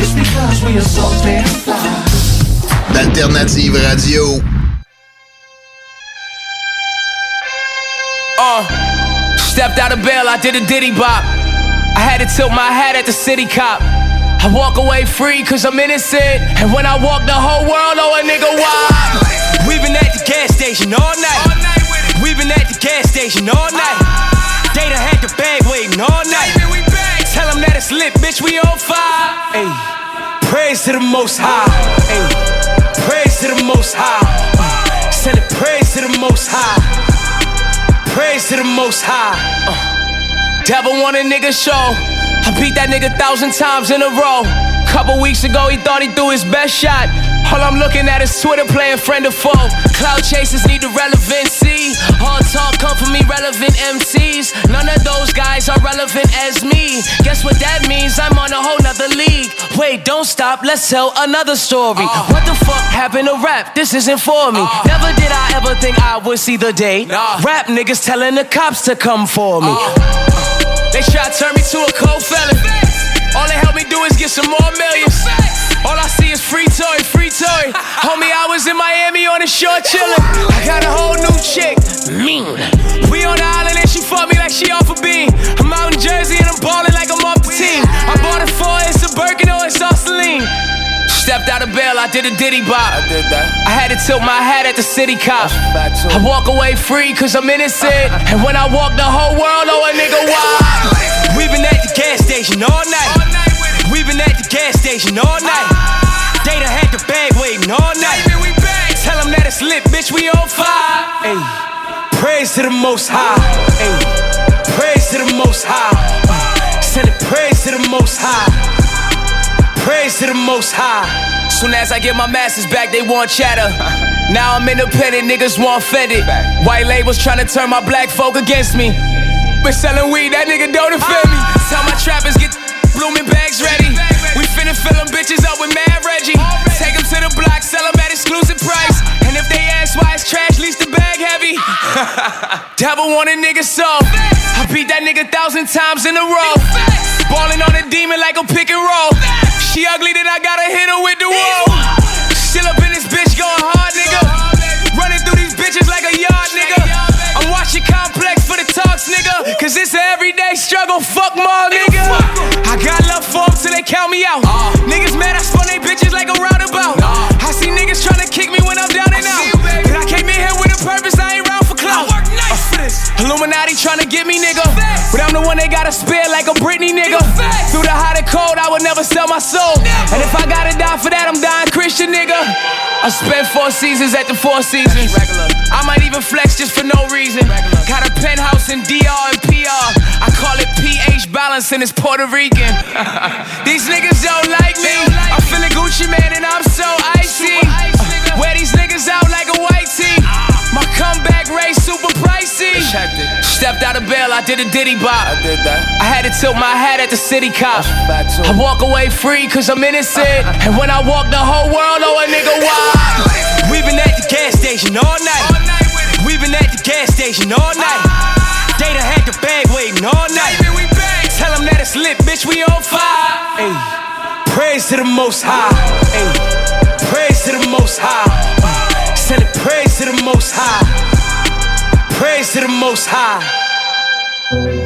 It's because we are so damn fly. D'Alternative Radio. Uh, stepped out of bail, I did a diddy bop. I had to tilt my hat at the city cop. I walk away free cause I'm innocent. And when I walk, the whole world know a nigga why. We've been at the gas station all night. We've been at the gas station all night. They done had the bag waiting all night. Tell them that it's lit, bitch, we on fire. Ayy. Praise to the most high. Ayy. Praise to the most high. Uh, Send it praise to the most high. Praise to the most high. Uh, devil want a nigga show. I beat that nigga thousand times in a row. Couple weeks ago, he thought he threw his best shot. All I'm looking at is Twitter playing friend or foe. Cloud chasers need the relevancy. All talk come from me, relevant MCs. None of those guys are relevant as me. Guess what that means? I'm on a whole nother league. Wait, don't stop, let's tell another story. Oh. What the fuck happened to rap? This isn't for me. Oh. Never did I ever think I would see the day. Rap niggas telling the cops to come for me. Oh. They try to turn me to a cold felon. All they help me do is get some more millions. Free toy, free toy. Homie, I was in Miami on the shore chillin'. I got a whole new chick, mean. We on the island and she fuck me like she off a beam. I'm out in Jersey and I'm ballin' like I'm off the team. I bought a for her, it's a Birkin or it's all Celine. Stepped out of bail, I did a diddy bop. I did that. I had to tilt my hat at the city cop. I walk away free cause I'm innocent. *laughs* And when I walk, the whole world know a nigga why. We've been at the gas station all night. We've been at the gas station all night. They done had the bag waiting all night. Tell them that it's lit, bitch, we on fire. Ayy. Praise to the most high. Ayy. Praise to the most high. Uh, Send it praise to the most high. Praise to the most high. Soon as I get my masters back, they want chatter. *laughs* Now I'm independent, niggas want fended. White labels trying to turn my black folk against me. Been selling weed, that nigga don't offend me. Tell my trappers get blooming bags ready. We finna fill them bitches up with Mad Reggie. Take them to the block, sell them at exclusive price. And if they ask why it's trash, least the bag heavy. *laughs* Devil want a nigga so. I beat that nigga thousand times in a row. Ballin' on a demon like a pick and roll. She ugly, then I gotta hit her with the wall. Still up in this bitch going hard, nigga. Running through these bitches like a yard, nigga. I'm watching complex for the talks, nigga. Cause it's an everyday struggle, fuck mall, nigga. I got love for 'em till they count me out. Uh. Niggas mad, I spun they bitches like a roundabout. Uh. I see niggas tryna kick me when I'm down One they gotta spare like a Britney, nigga. Through the hot and cold, I would never sell my soul. And if I gotta die for that, I'm dying Christian, nigga. I spent four seasons at the Four Seasons. I might even flex just for no reason. Got a penthouse in DR and PR. I call it pH balance and it's Puerto Rican. *laughs* these niggas don't like me. I'm feeling Gucci man and I'm so icy. Wear these niggas out like a white tee. My comeback rate super pricey. Stepped out of bail, I did a diddy bop. I did that. I had to tilt my hat at the city cop. I walk away free cause I'm innocent. *laughs* And when I walk, the whole world know a nigga why. We've been at the gas station all night. We've been at the gas station all night. They done had the bag waiting all night. Tell them that it's lit, bitch, we on fire. Ayy. Praise to the most high. Ayy. Praise to the most high. Uh, Send it praise to the most high. Praise to the most high.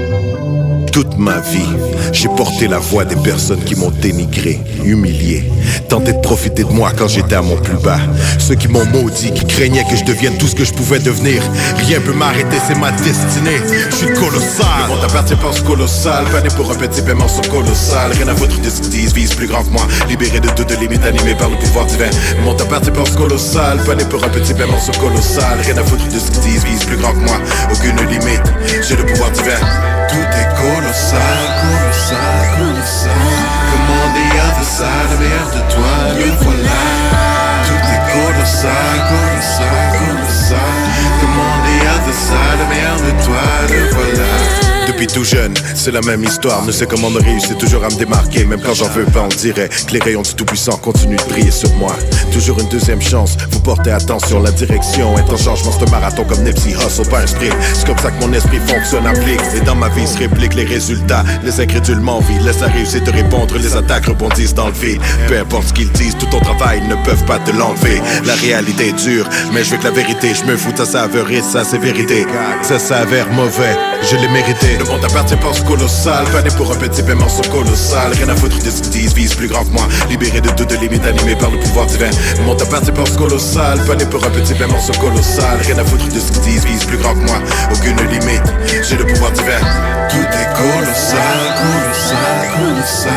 Toute ma vie, j'ai porté la voix des personnes qui m'ont dénigré, humilié, tenté de profiter de moi quand j'étais à mon plus bas. Ceux qui m'ont maudit, qui craignaient que je devienne tout ce que je pouvais devenir. Rien peut m'arrêter, c'est ma destinée. Je suis colossal. Le monde appartient pense colossal. Pané pour un petit paiement sont colossal. Rien à foutre de vise plus grand que moi. Libéré de toutes limites, animé par le pouvoir divin. Le monde appartient pense colossal. Pané pour un petit paiement sont colossal. Rien à foutre de vise plus grand que moi. Aucune limite, j'ai le pouvoir divin. Tout est colossal, colossal, colossal. Comme on the other side, meilleur de toi, le voilà. Tout est colossal, colossal, colossal. Comme on the other side, meilleur de toi, le voilà. Depuis tout jeune, c'est la même histoire. Ne sais comment me réussir toujours à me démarquer. Même quand j'en veux pas, on dirait que les rayons du Tout-Puissant continuent de briller sur moi. Toujours une deuxième chance, vous portez attention, la direction est en changement. C'est un marathon comme Nipsey Hussle, pas un sprint. C'est comme ça que mon esprit fonctionne, applique. Et dans ma vie se réplique les résultats. Les incrédules m'envient, laisse la réussite te répondre. Les attaques rebondissent dans le vide. Peu importe ce qu'ils disent, tout ton travail ne peuvent pas te l'enlever. La réalité est dure, mais je veux que la vérité, je me fous de sa saveur et de sa sévérité. Ça s'avère mauvais, je l'ai mérité. Le monde monde appartient, pense colossal. Pané pour un petit paiement colossal. Rien à foutre de ce qu'ils disent, vise plus grand que moi. Libéré de toutes limites, animé par le pouvoir divin. Le monde appartient, pense colossal. Pané pour un petit paiement colossal. Rien à foutre de ce qu'ils disent, vise plus grand que moi. Aucune limite, j'ai le pouvoir divin. Tout est colossal, colossal, colossal.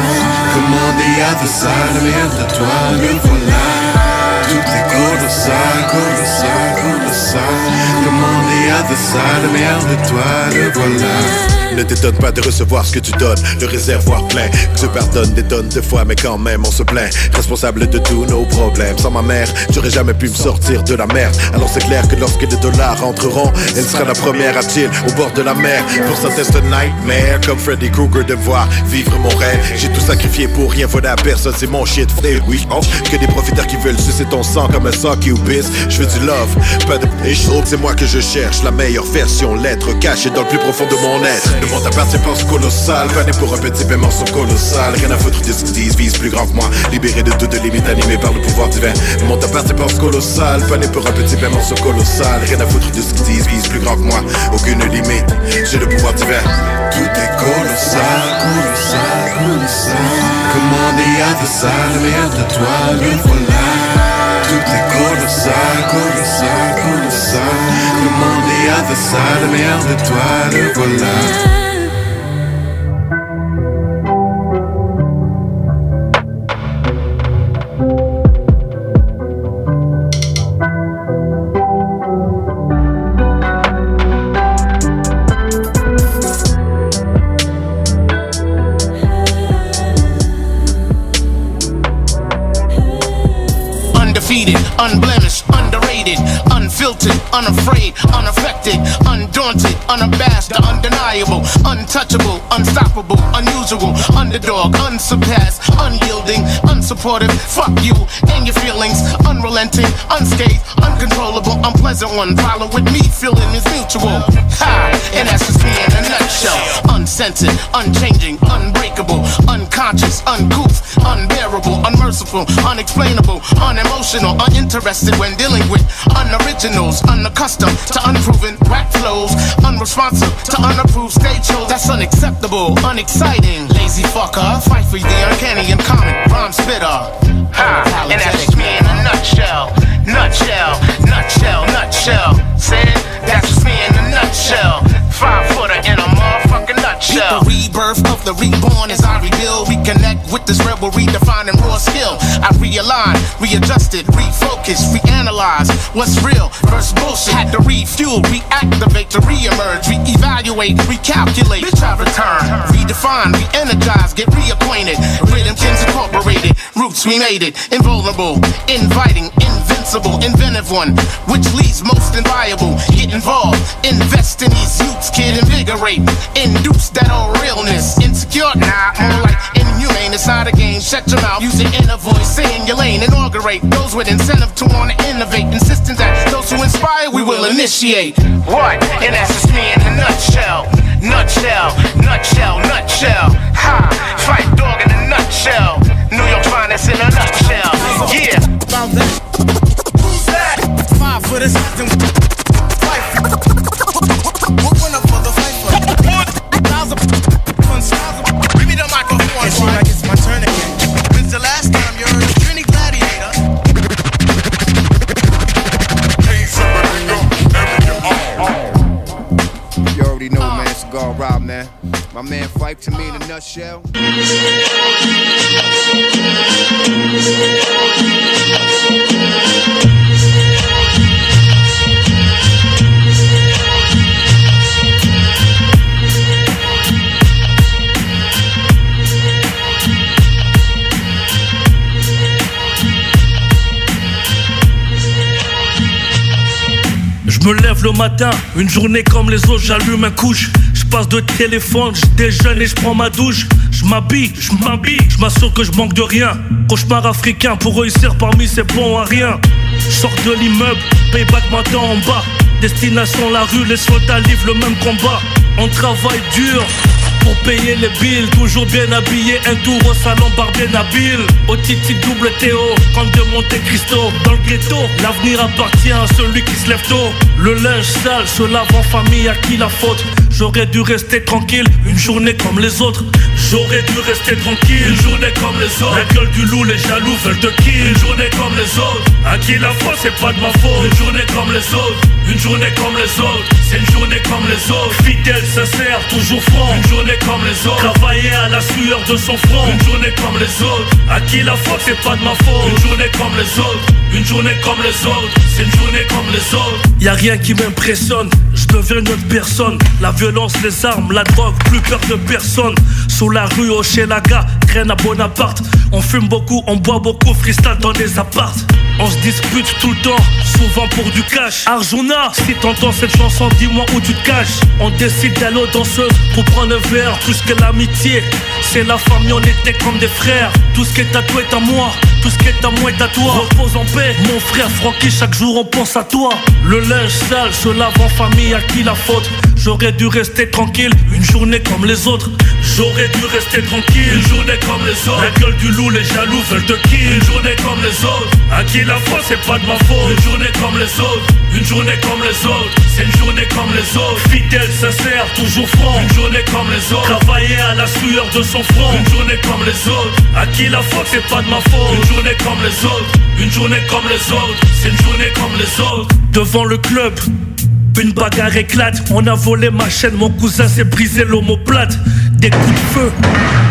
Comme on dit à the side, merde de toi, le voilà. Tout est colossal, colossal, colossal. The side, merde de toi, le voilà. Ne t'étonne pas de recevoir ce que tu donnes, le réservoir plein. Tu pardonnes des tonnes de fois, mais quand même on se plaint. Responsable de tous nos problèmes. Sans ma mère, j'aurais jamais pu me sortir de la merde. Alors c'est clair que lorsque les dollars rentreront, elle sera la première à chill au bord de la mer. Pour c'est un nightmare, comme Freddy Krueger de voir vivre mon rêve. J'ai tout sacrifié pour rien voler à personne, c'est mon shit. Et oui, oh, que des profiteurs qui veulent sucer ton sang comme un socky ou bis. Je veux du love, pas de chaud. C'est moi que je cherche, la meilleure version, l'être caché dans le plus profond de mon être. Le monde appartient, pense colossal. Pané pour un petit paiement sur colossal. Rien à foutre de ce qu'ils disent, vise plus grand que moi. Libéré de toutes limites, animé par le pouvoir divin. Le monde appartient, pense colossal. Pané pour un petit paiement sur colossal. Rien à foutre de ce qu'ils disent, vise plus grand que moi. Aucune limite, j'ai le pouvoir divin. Tout est colossal, colossal, colossal. Comment dit à the side, merde de toi, le voilà. Tout est colossal, colossal. The side, de toi, le voilà. Underdog, unsurpassed, unyielding, unsupportive. Fuck you and your feelings, unrelenting, unscathed, uncontrollable, unpleasant one. Follow with me, feeling is mutual. Ha! And that's just me in a nutshell. Uncensored, unchanging, unbreakable, unconscious, uncouth, unbearable, unmerciful, unexplainable, unemotional, uninterested when dealing with unoriginals, unaccustomed to unproven rap flows, unresponsive to unapproved stage shows. That's unacceptable, unexciting. Lazy fucker, fight for the uncanny and common rhyme spitter. Ha! And that's just me in a nutshell. Nutshell, nutshell, nutshell. Said that's just me in a nutshell. Five footer in a motherfucking nutshell. The rebirth of the reborn as I rebuild, reconnect with this rebel, redefining raw skill. I realign, readjusted, refocus, reanalyze what's real versus bullshit. Had to refuel, reactivate to reemerge, reevaluate, recalculate. Bitch, I return, redefine, re-energize, get reacquainted. Rhythm kins incorporated, roots we made it, invulnerable, inviting, invincible, inventive one, which leads most inviolable. Get involved, invest in these youths, kid, invigorate, induce that old realness. Insecure, nah, more like inhumane. It's not a game. Shut your mouth, use your inner voice, stay in your lane, inaugurate those with incentive to want to innovate. Insisting that those who inspire, we will initiate. What? And that's just me in a nutshell. Nutshell, nutshell, nutshell. Ha! Fight dog in a nutshell. New York finest in a nutshell. Yeah. About that. Who's that? Five for this. What Cigar Rob, man. My man Fife to me in a nutshell. Je me lève le matin, une journée comme les autres, j'allume un couche. Passe de téléphone, je déjeune et je prends ma douche. Je m'habille, je m'habille, je m'assure que je manque de rien. Cauchemar africain pour réussir parmi ces bons à rien. Sors de l'immeuble, payback m'attend en bas. Destination la rue, les soldats livrent le même combat. On travaille dur, pour payer les billes, toujours bien habillé, un tour au salon par bien habile. Au Titi double Théo, comte de Monte Cristo. Dans le ghetto, l'avenir appartient à celui qui se lève tôt. Le linge sale se lave en famille, à qui la faute J'aurais dû rester tranquille, une journée comme les autres. J'aurais dû rester tranquille, une journée comme les autres. La gueule du loup, les jaloux veulent te kill. Une journée comme les autres. À qui la faute, c'est pas de ma faute. Une journée comme les autres. Une journée comme les autres. C'est une journée comme les autres. Fidèle, sincère, toujours franc. Une journée comme les autres. Travailler à la sueur de son front. Une journée comme les autres. À qui la faute, c'est pas de ma faute. Une journée comme les autres. Une journée comme les autres. C'est une journée comme les autres. Y a rien qui m'impressionne. Je deviens une autre personne. La violence, les armes, la drogue, plus peur de personne. Sous la rue, au chez la gare, graine à Bonaparte. On fume beaucoup, on boit beaucoup, freestyle dans des apparts. On se dispute tout le temps, souvent pour du cash. Arjuna, si t'entends cette chanson, dis-moi où tu te caches. On décide d'aller aux danseuses pour prendre un verre. Tout ce que l'amitié, c'est la famille, on était comme des frères. Tout ce qui est à toi est à moi, tout ce qui est à moi est à toi. Repose en paix, mon frère Francky, chaque jour on pense à toi. Le linge sale se lave en famille, à qui la faute? J'aurais dû rester tranquille, une journée comme les autres. J'aurais dû rester tranquille, une journée comme les autres. La gueule du loup, les jaloux veulent te kill. Une journée comme les autres. À qui la faute, c'est pas de ma faute. Une journée comme les autres. Une journée comme les autres. C'est une journée comme les autres. Fidèle, sincère, toujours franc. Une journée comme les autres. Travailler à la sueur de son front. Une journée comme les autres. À qui la faute, c'est pas de ma faute. Une journée comme les autres. Une journée comme les autres. C'est une journée comme les autres. Devant le club. Une bagarre éclate, on a volé ma chaîne, mon cousin s'est brisé l'omoplate. Des coups de feu,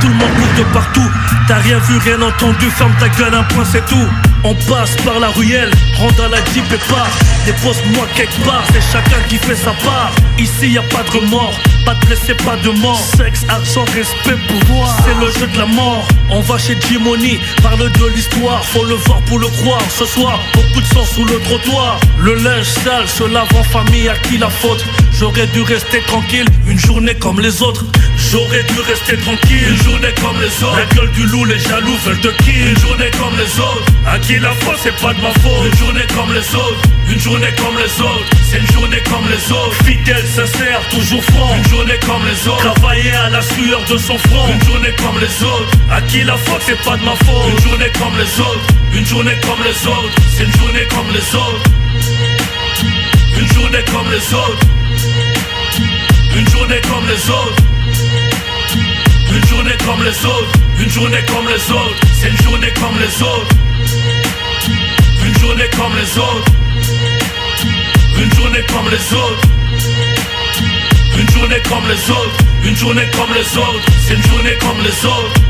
tout le monde court de partout. T'as rien vu, rien entendu, ferme ta gueule, un point c'est tout. On passe par la ruelle, rentre dans la jeep et part. Dépose-moi quelque part, c'est chacun qui fait sa part. Ici y a pas de remords, pas de blessés, pas de mort. Sexe, argent, respect, pouvoir, c'est le jeu de la mort. On va chez Jimony, parle de l'histoire, faut le voir pour le croire. Ce soir, beaucoup de sang sous le trottoir. Le linge sale se lave en famille, à qui la faute? J'aurais dû rester tranquille, une journée comme les autres. J'aurais dû rester tranquille, une journée comme les autres. La gueule du loup, les jaloux veulent te kill. Une journée comme les autres. À qui la faute, c'est pas de ma faute. Une journée comme les autres. Une journée comme les autres. C'est une journée comme les autres. Fidèle, sincère, toujours franc. Une journée comme les autres. Travailler à la sueur de son front. Une journée comme les autres. À qui la faute, c'est pas de ma faute. Une journée comme les autres. Une journée comme les autres. C'est une journée comme les autres. Une journée comme les autres. Une journée comme les autres. Une journée comme les autres. Une journée comme les autres. C'est une journée comme les autres. Une journée comme les autres. Une journée comme les autres. Une journée comme les autres. Une journée comme les autres. C'est une journée comme les autres.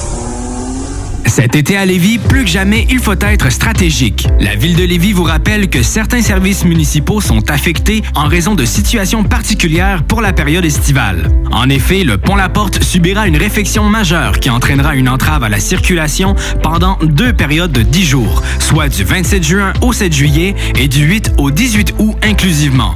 681 4476. Cet été à Lévis, plus que jamais, il faut être stratégique. La ville de Lévis vous rappelle que certains services municipaux sont affectés en raison de situations particulières pour la période estivale. En effet, le pont La Porte subira une réfection majeure qui entraînera une entrave à la circulation pendant deux périodes de 10 jours, soit du 27 juin au 7 juillet et du 8 au 18 août inclusivement.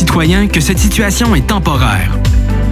que cette situation est temporaire.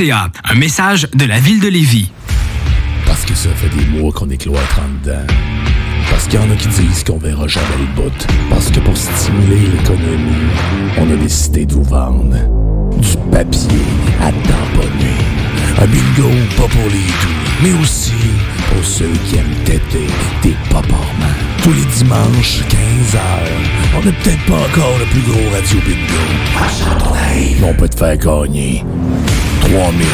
Un message de la Ville de Lévis. Parce que ça fait des mois qu'on est cloître en dedans. Parce qu'il y en a qui disent qu'on verra jamais le bout. Parce que pour stimuler l'économie, on a décidé de vous vendre du papier à tamponner. Un bingo pas pour les doux, mais aussi pour ceux qui aiment têter des paparmans. Tous les dimanches, 15h, on n'est peut-être pas encore le plus gros radio bingo. On peut te faire gagner 3000,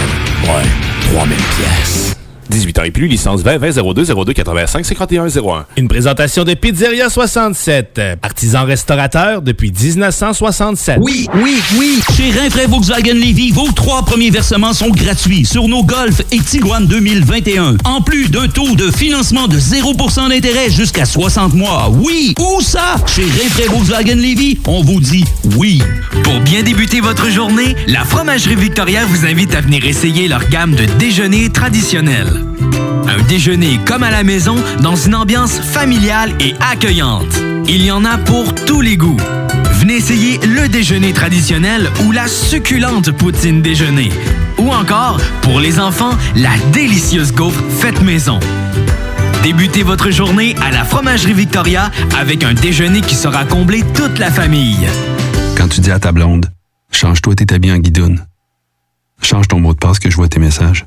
ouais, 3000 pièces. 18 ans et plus, licence 20 20 02 02 85 51 01. Une présentation de Pizzeria 67, artisan restaurateur depuis 1967. Oui, oui, oui. Chez Rinfraie Volkswagen Levy, vos trois premiers versements sont gratuits sur nos Golf et Tiguan 2021. En plus d'un taux de financement de 0% d'intérêt jusqu'à 60 mois. Oui, où ça? Chez Rinfraie Volkswagen Levy, on vous dit oui. Pour bien débuter votre journée, la Fromagerie Victoria vous invite à venir essayer leur gamme de déjeuners traditionnels. Un déjeuner comme à la maison dans une ambiance familiale et accueillante. Il y en a pour tous les goûts. Venez essayer le déjeuner traditionnel ou la succulente poutine déjeuner. Ou encore, pour les enfants, la délicieuse gaufre faite maison. Débutez votre journée à la Fromagerie Victoria avec un déjeuner qui sera comblé toute la famille. Quand tu dis à ta blonde, change-toi tes habits en guidoune. Change ton mot de passe que je vois tes messages.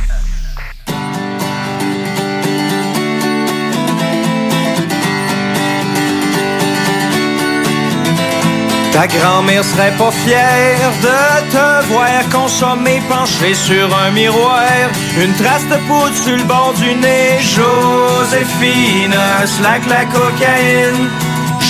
Ta grand-mère serait pas fière de te voir consommer penché sur un miroir. Une trace de poudre sur le bord du nez. Joséphine, slack la cocaïne.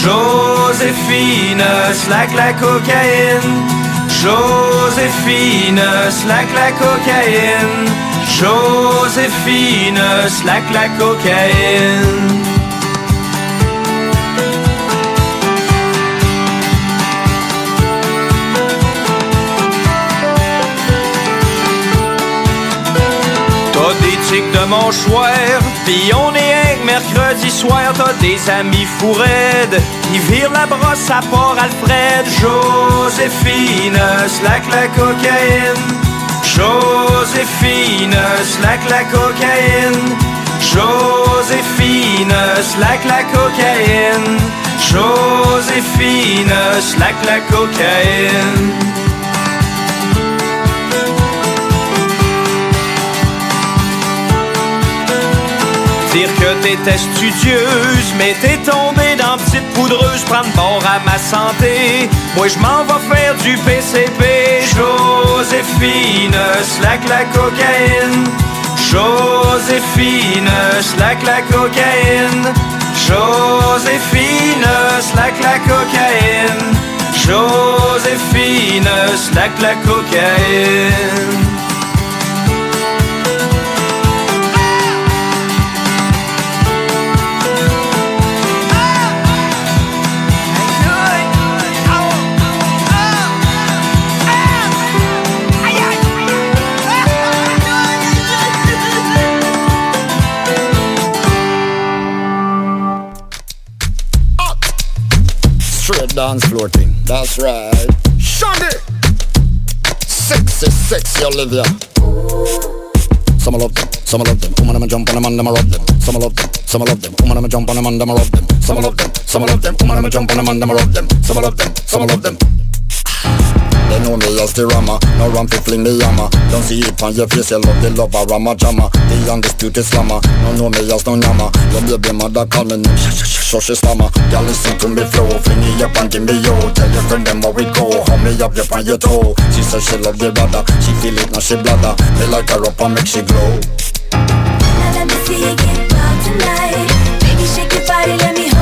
Joséphine, slack la cocaïne. Joséphine, slack la cocaïne. Joséphine, slack la cocaïne. De mâchoire, pis on est un mercredi soir, t'as des amis fous raides, qui virent la brosse à port Alfred, Joséphine, slack la cocaïne, Joséphine, slack la cocaïne, Joséphine, slack la cocaïne, Joséphine, slack la cocaïne. Que t'étais studieuse, mais t'es tombée dans petite poudreuse, prendre bord à ma santé. Moi je m'en vais faire du PCP. Joséphine, slack la cocaïne. Joséphine, slack la cocaïne. Joséphine, slack la cocaïne. Joséphine, slack la cocaïne. Dance floor thing. That's right. Shonda. Sexy, sexy Olivia. Some love them, some love them. Woman, I'ma jump on them and I'ma them. Some love them, some love them. Woman, I'ma jump on them and I'ma them. Some love them, some love them. Woman, I'ma jump on them and I'ma them. Some love them, some love them. They know me as the rama, no ram fi fling me yama. Don't see it on your face, you love the lover rama jama. The youngest undisputed slammer, no know me as no nyama Your baby mother call me name, sh she stammer Girl listen to me flow, fling it up and give me yo Tell your friend them how it go, hold me up, you on your toe She say she love the brother, she feel it now she bladder Me like her up and make she glow. Now let me see you get wild tonight. Baby, shake your body, let me hold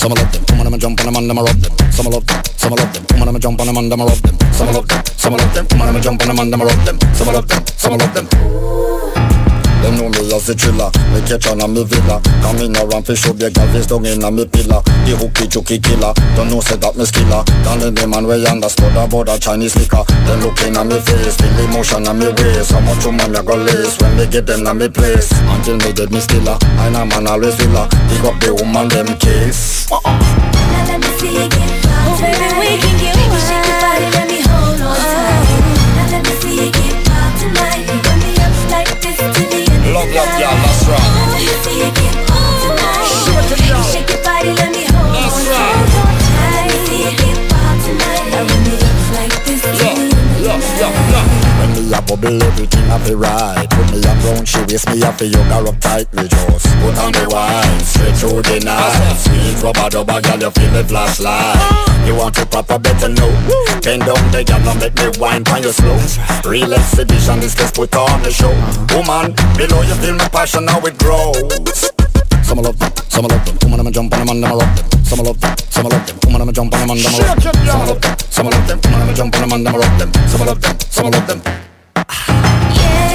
Some love them, some love them. Jump on them and I'ma rub them. Some love them, some love them. Woman, I'ma jump on them and I'ma rub them. Some love them, some love them. Woman, I'ma jump on them and I'ma rub them. Some love them, some love them. Them know me as a thriller Me catch on a me villa. Come in around fi show big face down in a me pillar. The hooky jooky killer. Don't know say that me skiller. Down in the man way understood about a Chinese liquor. Them looking at me face Feel the emotion on me waist. How much woman me go lace When me get them na me place. Until me dead me stiller. I know man always villa. Pick up the woman them case. Now let me see you get wild everything I right. Put me up round, she waist me up, you got up tight, me just put on the wine, straight through the night. Sweet rubber dubber, girl, you feel the flashlight. You want to proper better know? Bend down the girl and make me wine on your slow. Real exhibition, this just put on the show. Woman, below you feel my passion, how it grows. Some love them, some love them. Woman, I'ma jump on them and I'ma rock them. Some love them, some love them. Woman, I'ma jump on them and I'ma rock them. Some love them, some love them. Woman, I'ma jump on them and I'ma them. Some love them, some love them. I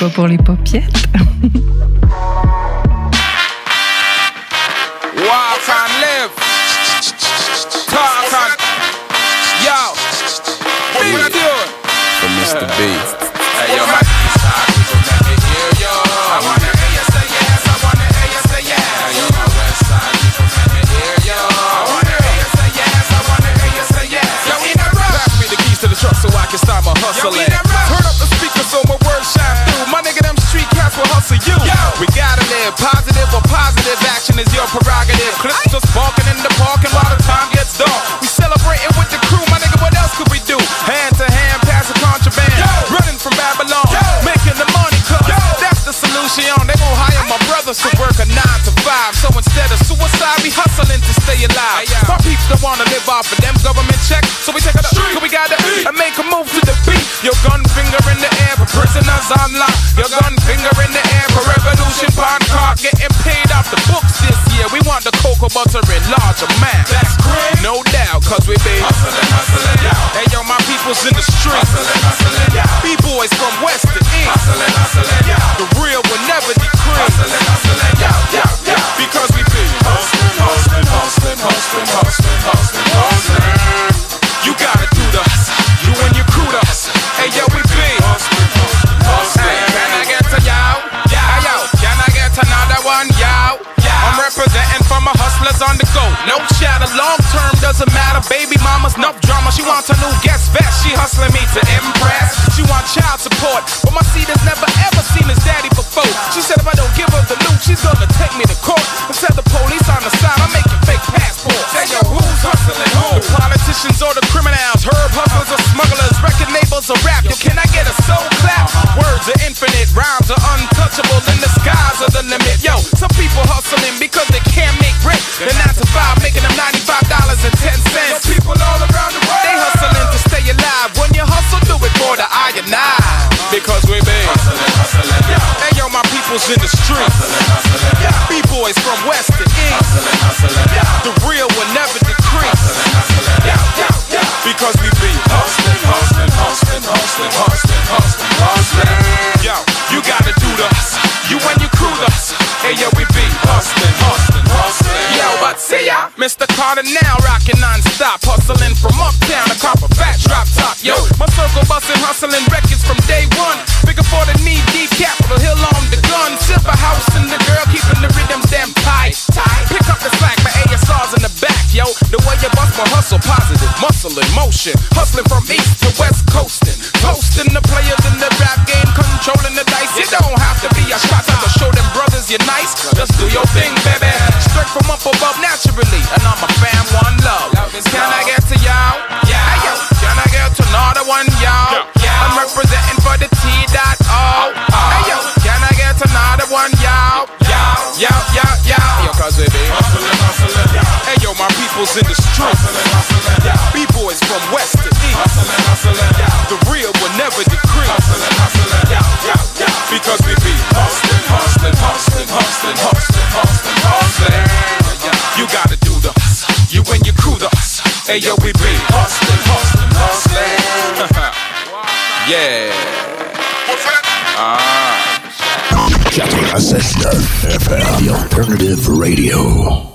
pas pour les paupiètes. *laughs* gotta positive or positive action is your prerogative. Clips just barking in the parking while the time gets dark. We celebrating with the crew, my nigga. What else could we do? Hand to hand, pass passing contraband, running from Babylon, making the money come. That's the solution. They gon' hire my brothers to work a nine to five. So instead of suicide, we hustling to stay alive. My peeps don't wanna live off of them government checks, so we take it up, cause we gotta eat and make a move to the beat. Your gun finger in the air for prisoners on lock. Your gun finger in the butter in large amount. That's great. No doubt, cause we be hustling, hustling. Hey yo, my people's in the streets. Hustling, hustling. Alternative radio.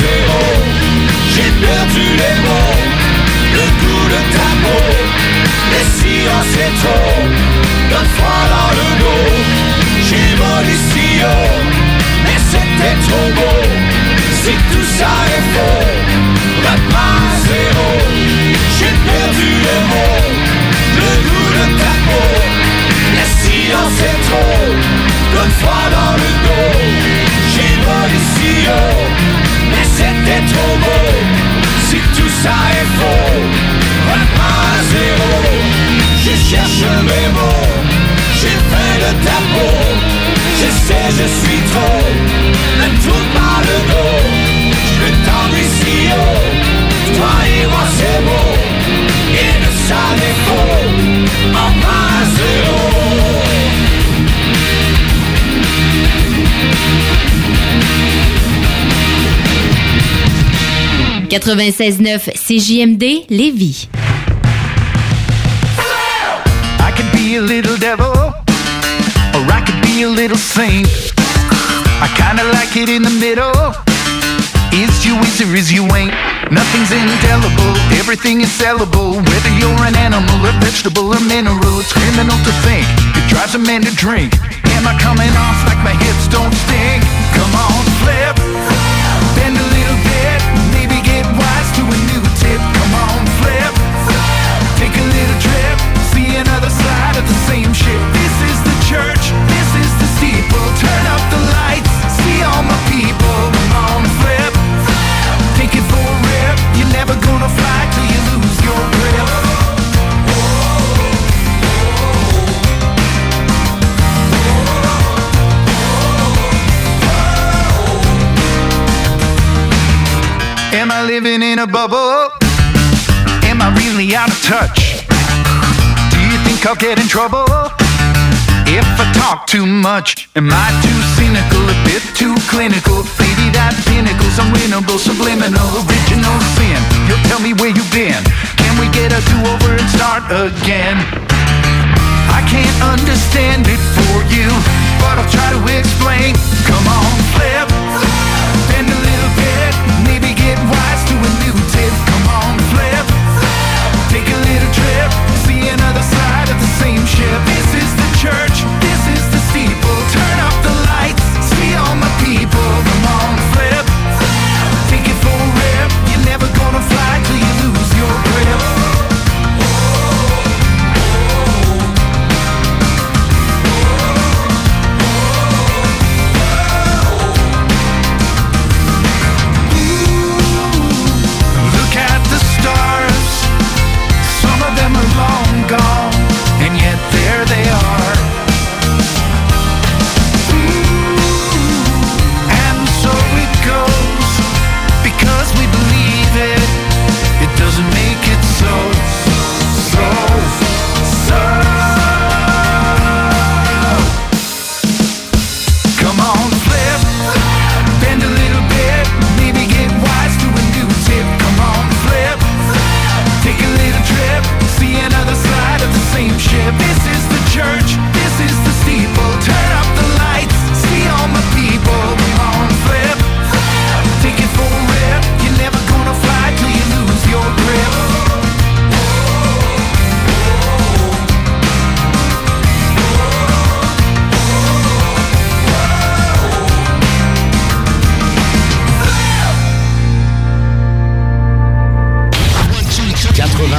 Zéro. J'ai perdu les mots, le goût de ta peau, le silence est trop, de froid dans le dos. J'ai volé si haut, mais c'était trop beau. Si tout ça est faux, maintenant à zéro. J'ai perdu les mots, le goût de ta peau. Le silence est trop, le froid dans le dos. J'ai volé si haut, mais c'était Si tout ça est faux, maintenant à zéro. Je cherche mes mots, j'ai faim de ta peau. Je sais, je suis trop, ne tourne pas le dos. Je tendre ici haut, toi et moi c'est beau. Et de ça des faux, en bas à zéro. 96.9 CJMD Lévis. I could be a little devil, or I could be a little saint. I kinda like it in the middle. Is you is or is you ain't? Nothing's indelible, everything is sellable. Whether you're an animal, a vegetable, or mineral, it's criminal to think. It drives a man to drink. Am I coming off like my hips don't stink? Come on, flip. Living in a bubble? Am I really out of touch? Do you think I'll get in trouble? If I talk too much, am I too cynical, a bit too clinical? Maybe that pinnacle's unwinnable, subliminal, original sin. You'll tell me where you've been. Can we get a do-over and start again? I can't understand it for you, but I'll try to explain. Come on, flip, ship.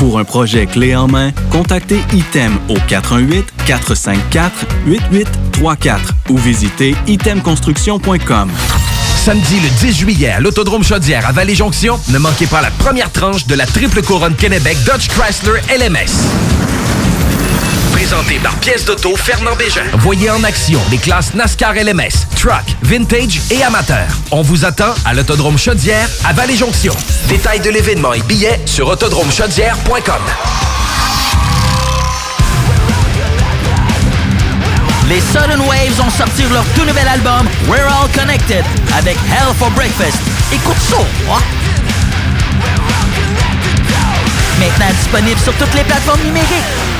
Pour un projet clé en main, contactez ITEM au 418-454-8834 ou visitez itemconstruction.com. Samedi le 10 juillet à l'Autodrome Chaudière à Vallée-Jonction, ne manquez pas la première tranche de la triple couronne Kennebec Dodge Chrysler LMS. Présenté par pièce d'auto Fernand Bégin. Voyez en action les classes NASCAR LMS, Truck, Vintage et Amateur. On vous attend à l'Autodrome Chaudière à Vallée-Jonction. Détails de l'événement et billets sur autodromechaudière.com. Les Sudden Waves ont sorti leur tout nouvel album We're All Connected avec Hell for Breakfast. Écoute ça, hein? Maintenant disponible sur toutes les plateformes numériques.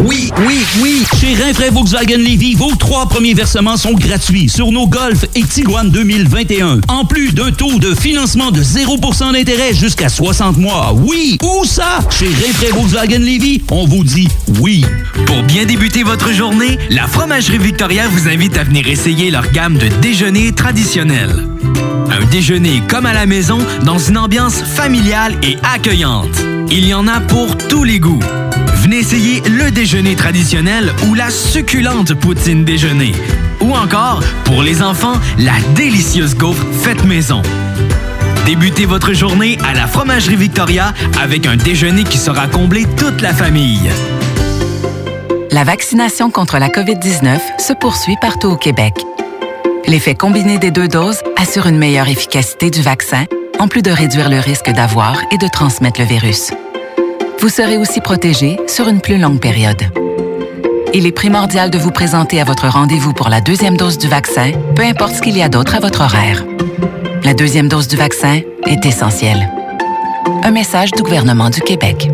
Oui, oui, oui. Chez Rinfraie Volkswagen Levy, vos trois premiers versements sont gratuits sur nos Golf et Tiguan 2021. En plus d'un taux de financement de 0% d'intérêt jusqu'à 60 mois. Oui, où ça? Chez Rinfraie Volkswagen Levy, on vous dit oui. Pour bien débuter votre journée, la Fromagerie Victoria vous invite à venir essayer leur gamme de déjeuners traditionnels. Un déjeuner comme à la maison dans une ambiance familiale et accueillante. Il y en a pour tous les goûts. Venez essayer le déjeuner traditionnel ou la succulente poutine déjeuner. Ou encore, pour les enfants, la délicieuse gaufre faite maison. Débutez votre journée à la Fromagerie Victoria avec un déjeuner qui sera comblé toute la famille. La vaccination contre la COVID-19 se poursuit partout au Québec. L'effet combiné des deux doses assure une meilleure efficacité du vaccin, en plus de réduire le risque d'avoir et de transmettre le virus. Vous serez aussi protégé sur une plus longue période. Il est primordial de vous présenter à votre rendez-vous pour la deuxième dose du vaccin, peu importe ce qu'il y a d'autre à votre horaire. La deuxième dose du vaccin est essentielle. Un message du gouvernement du Québec.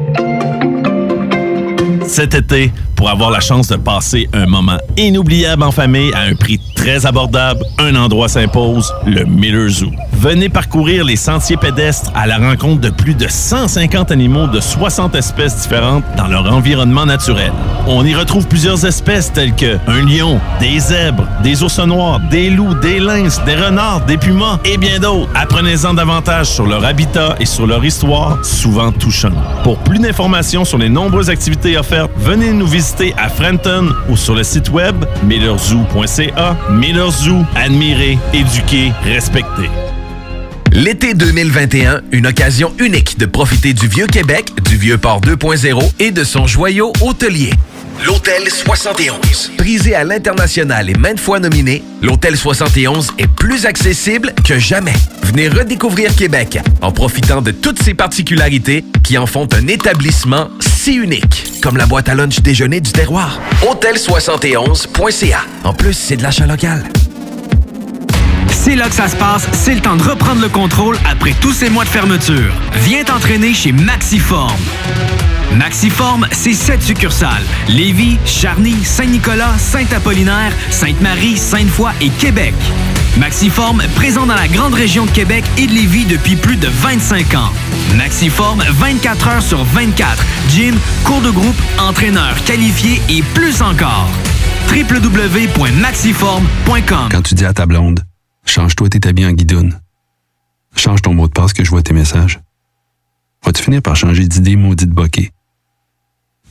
Cet été, pour avoir la chance de passer un moment inoubliable en famille à un prix très abordable, un endroit s'impose, le Miller Zoo. Venez parcourir les sentiers pédestres à la rencontre de plus de 150 animaux de 60 espèces différentes dans leur environnement naturel. On y retrouve plusieurs espèces telles que un lion, des zèbres, des ours noirs, des loups, des lynx, des renards, des pumas et bien d'autres. Apprenez-en davantage sur leur habitat et sur leur histoire, souvent touchante. Pour plus d'informations sur les nombreuses activités offertes, venez nous visiter à Frenton ou sur le site web millerzoo.ca. Miller Zoo, admirer, éduquer, respecter. L'été 2021, une occasion unique de profiter du Vieux Québec, du Vieux Port 2.0 et de son joyau hôtelier. L'Hôtel 71. Prisé à l'international et maintes fois nominé, l'Hôtel 71 est plus accessible que jamais. Venez redécouvrir Québec en profitant de toutes ses particularités qui en font un établissement si unique, comme la boîte à lunch déjeuner du terroir. Hôtel71.ca. En plus, c'est de l'achat local. C'est là que ça se passe, c'est le temps de reprendre le contrôle après tous ces mois de fermeture. Viens t'entraîner chez Maxiform. Maxiform, c'est sept succursales. Lévis, Charny, Saint-Nicolas, Saint-Apollinaire, Sainte-Marie, Sainte-Foy et Québec. Maxiform, présent dans la grande région de Québec et de Lévis depuis plus de 25 ans. Maxiform, 24 heures sur 24. Gym, cours de groupe, entraîneur qualifié et plus encore. www.maxiform.com Quand tu dis à ta blonde, change-toi tes habits en guidoune. Change ton mot de passe que je vois tes messages. Vas-tu finir par changer d'idée maudite bokeh?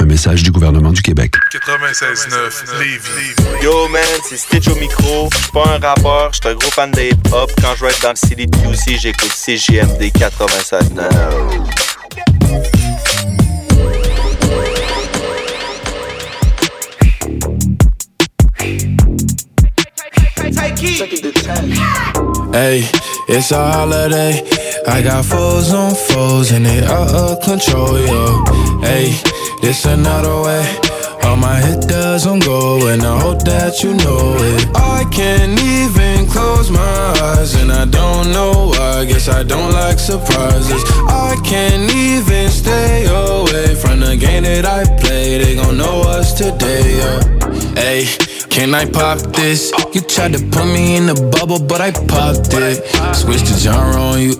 Un message du gouvernement du Québec. 96.9 Lévis. Yo man, c'est Stitch au micro. Je suis pas un rappeur, je suis un gros fan de hip-hop. Quand je vais être dans le city de QC, j'écoute CGMD 96.9. Hey, it's a holiday. I got foes on foes and they out of control, yo. Hey, this another way. All my hit doesn't go, and I hope that you know it. I can't even close my eyes, and I don't know why. Guess I don't like surprises. I can't even stay away from the game that I play. They gon' know us today, yeah. Hey, can I pop this? You tried to put me in a bubble, but I popped it. Switch the genre on you.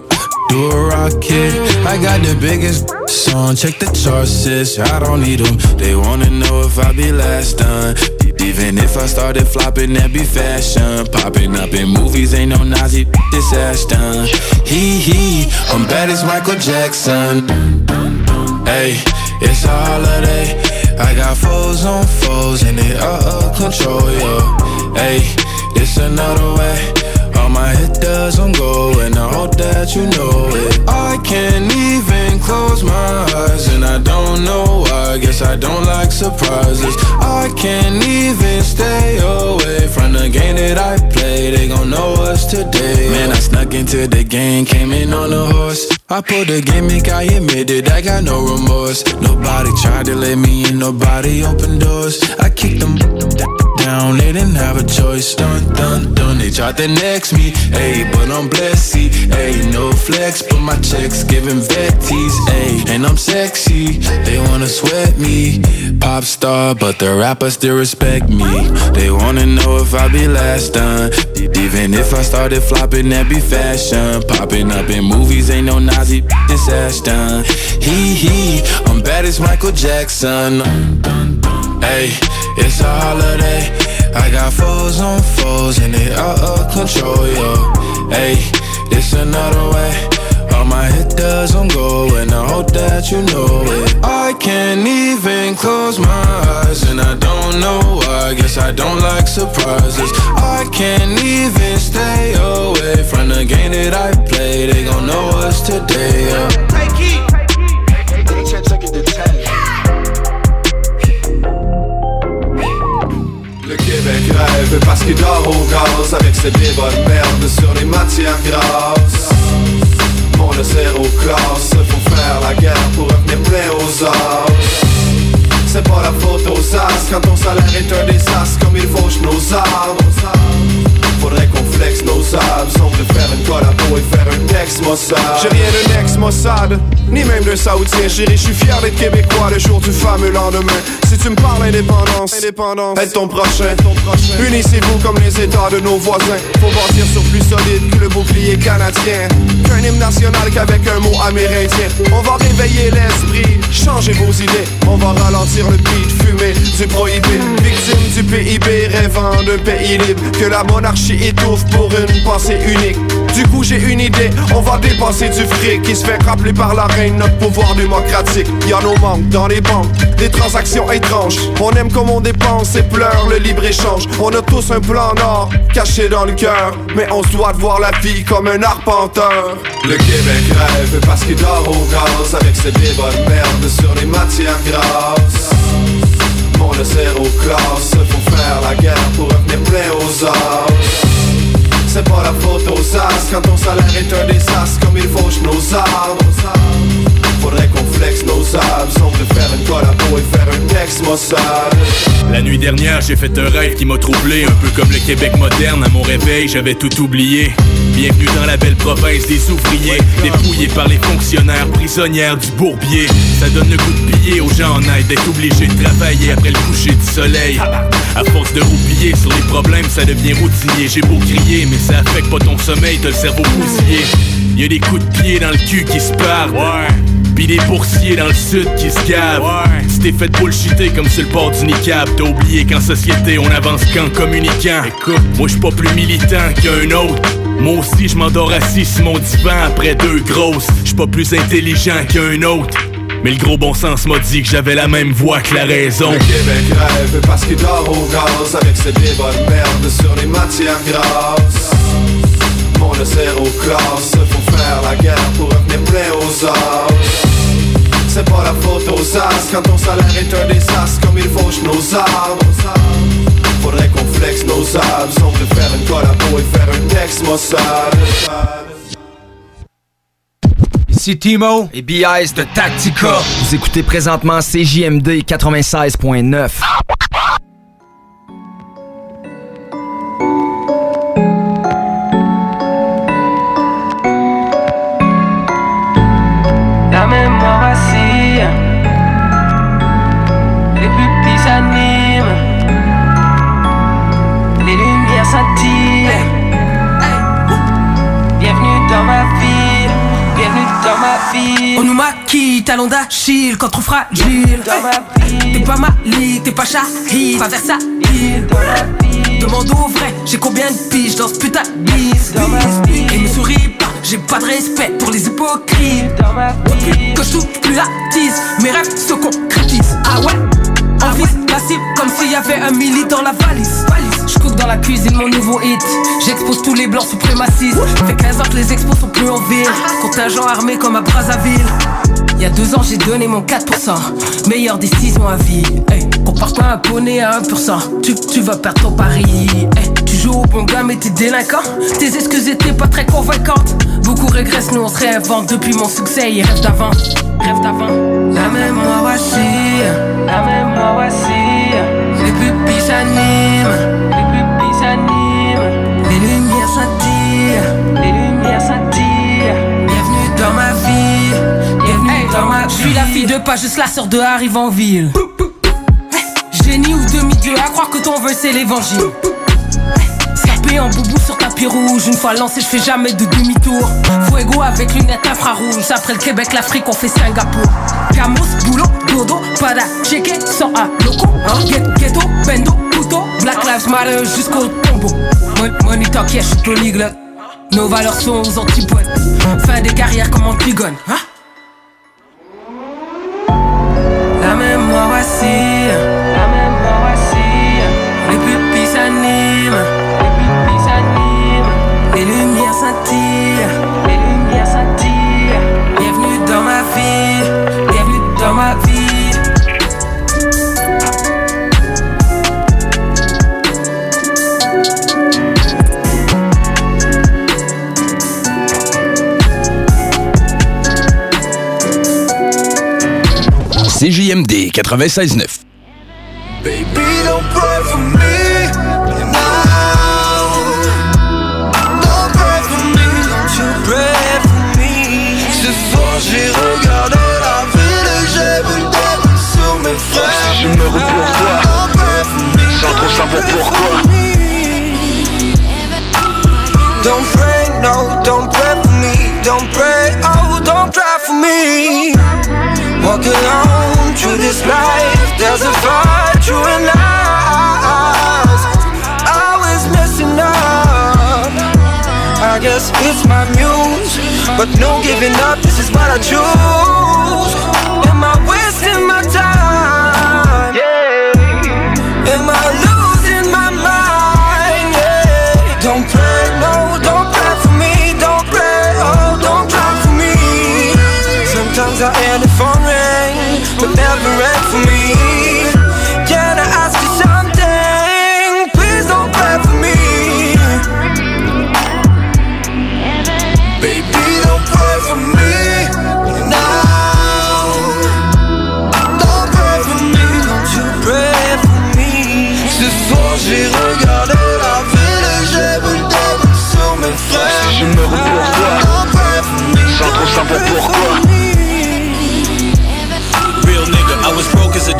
Do a rocket. I got the biggest song. Check the charts, sis. I don't need them. They wanna know if I be last done. Even if I started flopping, that be fashion. Popping up in movies, ain't no Nazi. This ass done. Hee hee. I'm bad as Michael Jackson. Hey, it's a holiday. I got foes on foes and they out of control, yo. Hey, it's another way. My hit doesn't go, and I hope that you know it. I can't even close my eyes, and I don't know why. Guess I don't like surprises. I can't even stay away from the game that I play. They gon' know us today. Man, I snuck into the game, came in on a horse. I pulled a gimmick, I admit it, I got no remorse. Nobody tried to let me in, nobody opened doors. I kicked them down, they didn't have a choice. Dun dun dun, they tried to next me, ayy, but I'm blessed, ayy, no flex, but my checks giving vetties, ayy, and I'm sexy. They wanna sweat me, pop star, but the rappers still respect me. They wanna know if I be last done, even if I started flopping, that be fashion. Popping up in movies, ain't no Nazi, this ass done. Hee hee, I'm bad as Michael Jackson. Hey, it's a holiday. I got foes on foes and they out of control, yo. Hey, this another way. All my hit doesn't go, and I hope that you know it. I can't even close my eyes, and I don't know why. Guess I don't like surprises. I can't even stay away from the game that I play. They gon' know us today, yeah. Le Québec rêve parce qu'il dort au gaz Avec ses débats de merde sur les matières grasses Mon le zéro classe Faut faire la guerre pour revenir plein aux as C'est pas la faute aux as Quand ton salaire est un désastre Comme il fauche nos arbres Faudrait qu'on flex nos On veut faire une collabo et faire un ex Mossad J'ai rien d'un ex Mossad, ni même d'un Saoudien. Chérie, je suis fier d'être québécois le jour du fameux lendemain. Si tu me parles indépendance, indépendance. Aide ton prochain. Unissez-vous comme les états de nos voisins. Faut bâtir sur plus solide que le bouclier canadien. Qu'un hymne national qu'avec un mot amérindien On va réveiller l'esprit, changer vos idées. On va ralentir le beat, fumer du prohibé. Victime du PIB, rêvant d'un pays libre Que la monarchie étouffe pour une pensée unique. Du coup j'ai une idée, on va dépenser du fric Qui se fait rappeler par la reine. Notre pouvoir démocratique. Y'a nos manques dans les banques, des transactions étranges. On aime comme on dépense et pleure. Le libre-échange On a tous un plan nord, caché dans le cœur. Mais on se doit de voir la vie comme un arpenteur. Le Québec rêve parce qu'il dort au gaz Avec ses débats de merde sur les matières grasses le zéro classe Faut faire la guerre pour revenir plein aux as C'est pas la faute aux as Quand ton salaire est un désastre Comme il fauche nos arbres Faudrait qu'on flex nos On veut faire une collabo et faire un ex Mossad La nuit dernière, j'ai fait un rêve qui m'a troublé, un peu comme le Québec moderne. À mon réveil, j'avais tout oublié. Bienvenue dans la belle province des ouvriers, dépouillés par les fonctionnaires, prisonnières du bourbier. Ça donne le goût de piller aux gens en aide, d'être obligé de travailler après le coucher du soleil. À force de roupiller sur les problèmes, ça devient routinier. J'ai beau crier, mais ça affecte pas ton sommeil, t'as le cerveau bousillé. Y a des coups de pied dans le cul qui se partent. Pis des boursiers dans le sud qui se gavent. Tu t'es fait bullshiter comme sur le bord du niqab. T'as oublié qu'en société on avance qu'en communiquant. Écoute, moi j'suis pas plus militant qu'un autre. Moi aussi, je m'endors assis sur mon divan après deux grosses. Je suis pas plus intelligent qu'un autre. Mais le gros bon sens m'a dit que j'avais la même voix que la raison. Le Québec rêve parce qu'il dort au gaz avec ses débats de merde sur les matières grasses. Mon le zéro classe, faut faire la guerre pour revenir plein aux as. C'est pas la faute aux as quand ton salaire est un désastre comme il fauche nos arbres. Faudrait qu'on flex nos abs, on peut faire une collabo et faire un texte Mossad. Ici Timo et BIS de Tactica. Vous écoutez présentement CJMD 96.9. talons d'Achille, contre fragile. T'es pas Malik, t'es pas Shahid, pas versatile. Demande au vrai, j'ai combien de piges dans ce putain de bise. Et me souris pas, j'ai pas de respect pour les hypocrites. Depuis que je touche plus la mes rêves se concrétisent. Ah ouais? On vise la cible comme s'il y avait un milli dans la valise. Je cook dans la cuisine mon nouveau hit. J'expose tous les blancs suprémacistes. Fait 15 ans que les expos sont plus en ville. Contingent armé comme à Brazzaville. Y a deux ans, j'ai donné mon 4%. Meilleure décision à vie. Hey, compare pas un poney à 1%. Tu, vas perdre ton pari. Tu joues au bon gars, mais t'es délinquant. Tes excuses étaient pas très convaincantes. Beaucoup régressent, nous on se réinvente. Depuis mon succès, rêvent d'avant. Rêve d'avant. La mémoire vacille. La mémoire vacille, Les pupilles s'animent. Fille de pas juste la sœur de arrive en ville. Génie ou demi-dieu, à croire que ton vœu c'est l'évangile. Sapé en boubou sur tapis rouge, une fois lancé, je fais jamais de demi-tour. Fuego avec lunettes infrarouges, après le Québec, l'Afrique, on fait Singapour. Camus, boulot, dodo, pada, checké, sans un loco. Hein? Get- Ghetto, bendo, couteau, Black Lives Matter jusqu'au tombeau. Mon- Money talk, yeah, je suis polyglotte. Nos valeurs sont aux antipodes. Fin des carrières comme Antigone. Hein? see you. CJMD 96.9. Baby, don't pray for me now. Don't pray for me, don't you pray for me. Ce soir, j'ai regardé la ville et j'ai vu sur mes frères. Je me Sans trop savoir pourquoi? This life. There's a fight through and lies. Always messing up. I guess it's my muse. But no giving up, this is what I choose.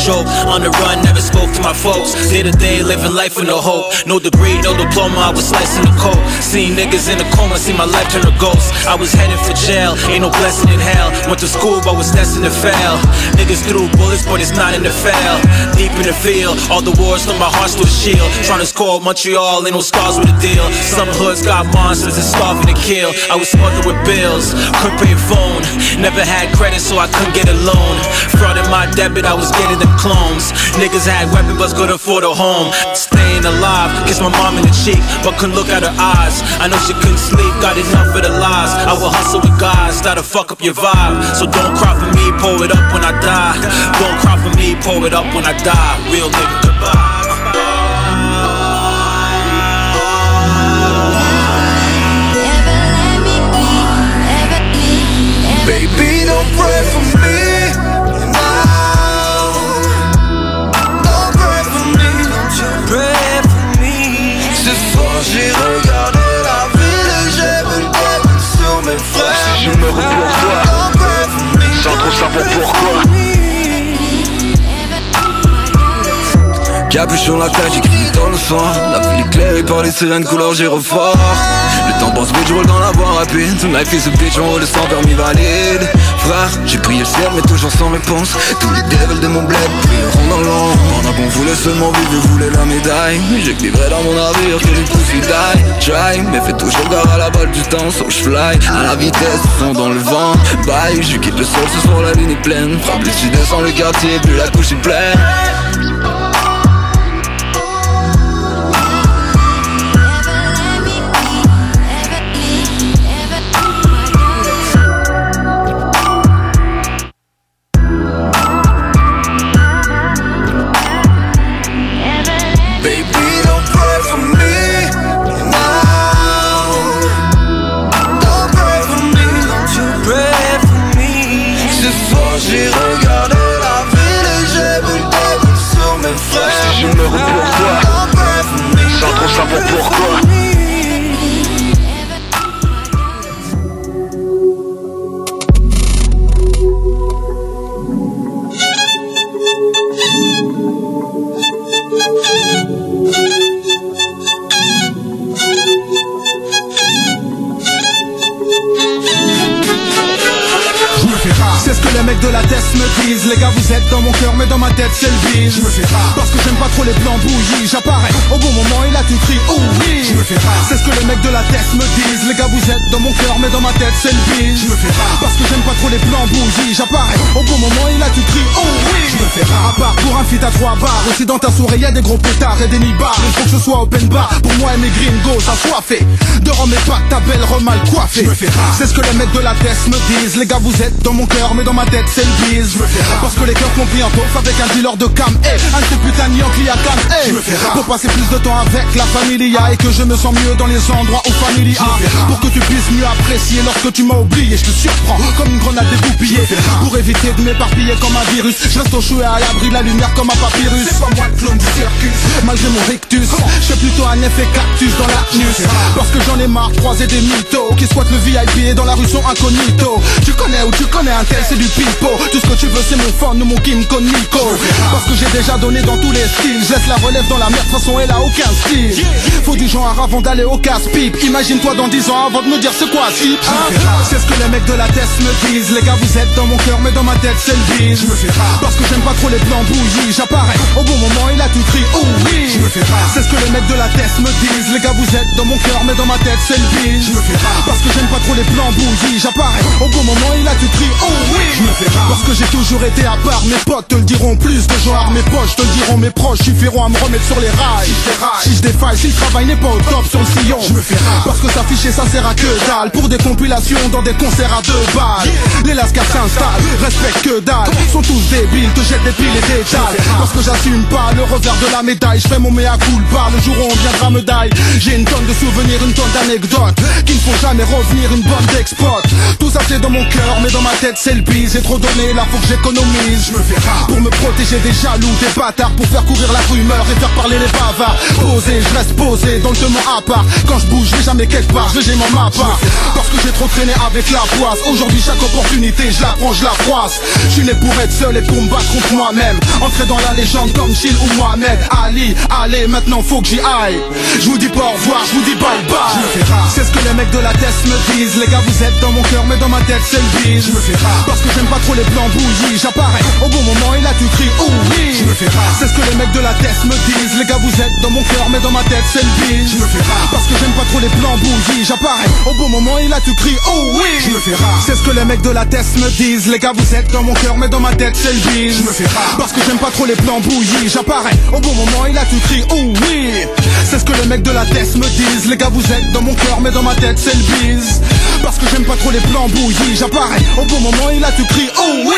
Joke. On the run, never spoke to my folks. Day to day, living life with no hope. No degree, no diploma, I was slicing the coke. Seen niggas in a coma, see my life turn to ghost. I was headed for jail, ain't no blessing in hell. Went to school, but was destined to fail. Niggas threw bullets, but it's not in the fail. Deep in the field, all the wars from my heart a shield. Trying to score Montreal, ain't no scars with a deal. Some hoods got monsters and starving to kill. I was smothered with bills, couldn't pay a phone. Never had credit, so I couldn't get a loan. Fraud in my debit, I was getting them clones. Niggas had weapons, but couldn't afford a home. Staying alive, kiss my mom in the cheek, but couldn't look at her eyes. I know she couldn't sleep, got enough of the lies. I will hustle with guys that'll fuck up your vibe. So don't cry for me, pour it up when I die. Don't cry for me, pour it up when I die. Real nigga, goodbye. Baby, don't pray for me for me, Sans trop savoir pourquoi. Capuchon la tête, j'écris dans le sang La ville éclairée par les sirènes couleur gyrophare Le temps passe vite, je roule dans la voie rapide. Tonight is a bitch, on roule sans permis valide. Frère, j'ai prié le ciel mais toujours sans réponse. Tous les devils de mon bled prieront dans l'ombre. Pendant qu'on voulait seulement vivre et voulait la médaille. J'écrivais dans mon navire que les pouces die Try, mais fais toujours gare à la balle du temps So je fly, à la vitesse, son dans le vent. Bye, je quitte le sol, ce soir la ligne est pleine. Frappe plus tu descends le quartier, plus la couche est pleine Je me fais rare. Parce que j'aime pas trop les plans bouillis. J'apparais au bon moment et là tu cries, oh oui. Je me fais rare. C'est ce que les mecs de la tête me disent. Les gars, vous êtes dans mon cœur, mais dans ma tête, c'est le vide. Je me fais rare. Parce que j'aime pas trop les plans bouillis. J'apparais au bon moment et là tu cries, oh oui. Je me fais rare. À part pour un feat à trois barres. Aussi dans ta soirée, y a des gros pétards et des nibards. Il faut que ce soit open bar. Pour moi et mes gringos, assoiffés. De rhum et pas ta belle remal coiffée. Je me fais rare. C'est ce que les mecs de la tête me disent. Les gars, vous êtes dans mon cœur, mais dans ma tête, c'est le bise. Je me fais rare. Parce que les cœurs sont pris en taupe avec un dealer de cam. Un de ces putains Yankee à cam. Je me fais rare. pour passer plus de temps avec la familia et que je me sens mieux dans les endroits où familia. Pour que tu puisses mieux apprécier lorsque tu m'as oublié. Je te surprends comme une grenade dégoupillée. Pour éviter de m'éparpiller comme un virus. Je reste au chaud et à l'abri la lumière comme un papyrus. C'est pas moi le clown du circus. Malgré mon rictus, je suis plutôt un effet cactus dans la news Parce que j'en ai marre de croiser des mythos Qui squattent le VIP et dans la rue sont incognito Tu connais ou tu connais un tel c'est du pipo Tout ce que tu veux c'est mon fan ou mon Kim con Nico Parce que j'ai déjà donné dans tous les styles Je laisse la relève dans la merde, façon elle a aucun style Faut du genre avant d'aller au casse-pipe Imagine-toi dans 10 ans avant de me dire c'est quoi si C'est ce que les mecs de la tête me disent. Les gars vous êtes dans mon cœur mais dans ma tête c'est le bise Je me fais rare. Parce que j'aime pas trop les plans bouillis J'apparais. Au bon moment et là tu cries oh oui. Je me fais rare. C'est ce que les mecs de la tête me disent. Les gars vous êtes dans mon cœur mais dans ma tête c'est le bise Je me fais rare. Parce que j'aime pas trop les plans bouillis J'apparais. Au bon moment et là tu cries oh oui. Je me fais rare. Parce que j'ai toujours été à part. Mes potes te le diront plus de gens. Mes proches te le diront. Mes proches Suffiront à me remettre sur les rails. Si je déraille. Si je défaille si le travail n'est pas au top sur le sillon. Je me fais rare. Parce que s'afficher ça sert à que dalle Pour des compilations dans des concerts à deux balles. Les lascars s'installent Respecte que dalle. Sont tous débiles te jettent des piles et des dalles. Parce que j'assume pas le revers de la médaille Je fais mon mea culpa. Le jour où on viendra me die J'ai une tonne de souvenirs, une tonne d'anecdotes Qui ne font jamais revenir une bonne d'expot Tout ça c'est dans mon cœur mais dans ma tête c'est le bise. Et trop donné, là faut que j'économise. Je me fais rare. Pour me protéger des jaloux, des bâtards, pour faire courir la rumeur et faire parler les bavards. Posé, je reste posé dans letement à part. Quand je bouge, je vais jamais quelque part, je j'ai mon ma part. Parce que j'ai trop traîné avec la poisse. Aujourd'hui, chaque opportunité, je la prends, je la froisse. Je suis né pour être seul et pour me battre contre moi-même. Entrer dans la légende comme Chill ou Mohamed Ali. Allez, maintenant faut que j'y aille. Je vous dis pas au revoir, je vous dis bye bye. C'est ce que les mecs de la tête me disent. Les gars, vous êtes dans mon cœur, mais dans ma tête, c'est le bise. Je me fais rare. Parce que j'aime pas trop les plans bouillis. J'apparais au bon moment et là tu cries oh oui. Je me fais rare. C'est ce que les mecs de la tête me disent. Les gars, vous êtes dans mon cœur, mais dans ma tête, c'est le bise. Je me fais rare. Parce que j'aime pas trop les plans bouillis. J'apparais au bon moment et là tu cries oh oui. Je me fais rare. C'est ce que les mecs de la tête me disent. Les gars, vous êtes dans mon cœur, mais dans ma tête, c'est le bise. Je me fais rare. Parce que j'aime pas trop les plans bouillis. J'apparais au bon moment et là tu cries oh oui. C'est ce que les mecs de la tête me disent. Les gars, vous êtes dans mon cœur, mais dans ma tête, c'est le bise. Parce que j'aime pas trop les plans bouillis. J'apparais au bon moment et là tu cries oh oui.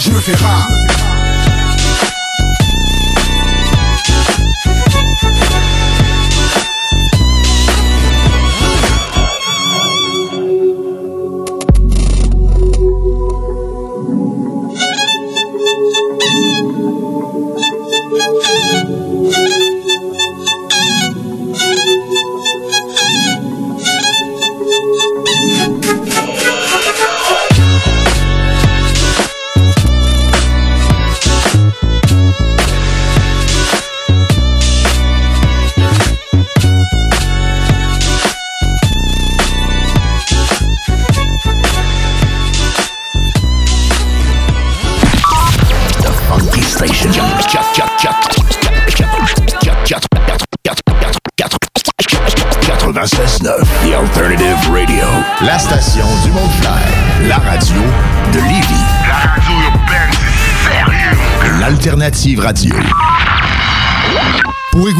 Je me fais rare.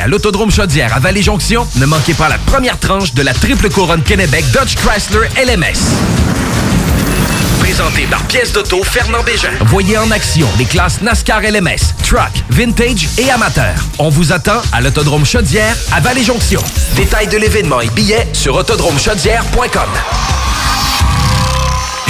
à l'Autodrome Chaudière à Vallée-Jonction, ne manquez pas la première tranche de la triple couronne Kennebec Dodge Chrysler LMS. Présenté par pièce d'auto Fernand Bégin. Voyez en action les classes NASCAR LMS, Truck, Vintage et Amateur. On vous attend à l'Autodrome Chaudière à Vallée-Jonction. Détails de l'événement et billets sur autodromechaudière.com.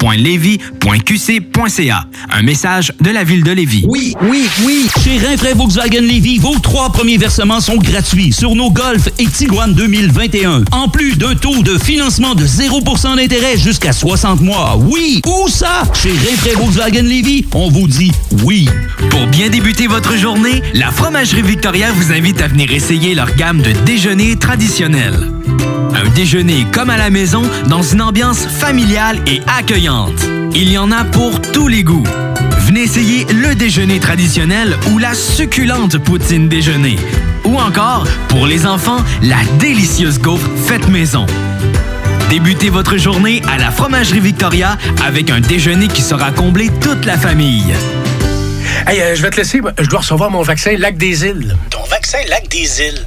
ville.levy.qc.ca. Un message de la ville de Lévis. Oui, oui, oui. Chez Rinfraie Volkswagen Lévis, vos trois premiers versements sont gratuits sur nos Golf et Tiguan 2021. En plus d'un taux de financement de 0% d'intérêt jusqu'à 60 mois. Oui, où ça? Chez Rinfraie Volkswagen Lévis, on vous dit oui. Pour Pour bien débuter votre journée, la Fromagerie Victoria vous invite à venir essayer leur gamme de déjeuners traditionnels. Un déjeuner comme à la maison dans une ambiance familiale et accueillante. Il y en a pour tous les goûts. Venez essayer le déjeuner traditionnel ou la succulente poutine déjeuner. Ou encore, pour les enfants, la délicieuse gaufre faite maison. Débutez votre journée à la Fromagerie Victoria avec un déjeuner qui sera comblé toute la famille. Hey, euh, je vais te laisser. Je dois recevoir mon vaccin Lac des Îles. Ton vaccin Lac des Îles?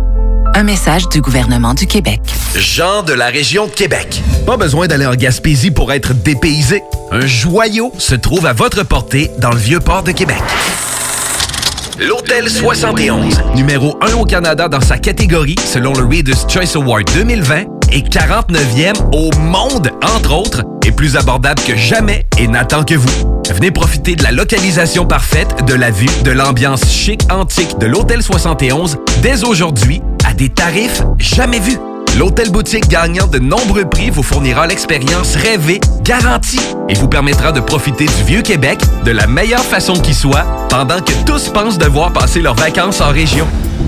Un message du gouvernement du Québec. Jean de la région de Québec. Pas besoin d'aller en Gaspésie pour être dépaysé. Un joyau se trouve à votre portée dans le vieux port de Québec. L'Hôtel 71, numéro 1 au Canada dans sa catégorie selon le Reader's Choice Award 2020 et 49e au monde, entre autres, est plus abordable que jamais et n'attend que vous. Venez profiter de la localisation parfaite, de la vue, de l'ambiance chic antique de l'Hôtel 71 dès aujourd'hui à des tarifs jamais vus. L'hôtel boutique gagnant de nombreux prix vous fournira l'expérience rêvée, garantie, et vous permettra de profiter du vieux Québec de la meilleure façon qui soit, pendant que tous pensent devoir passer leurs vacances en région.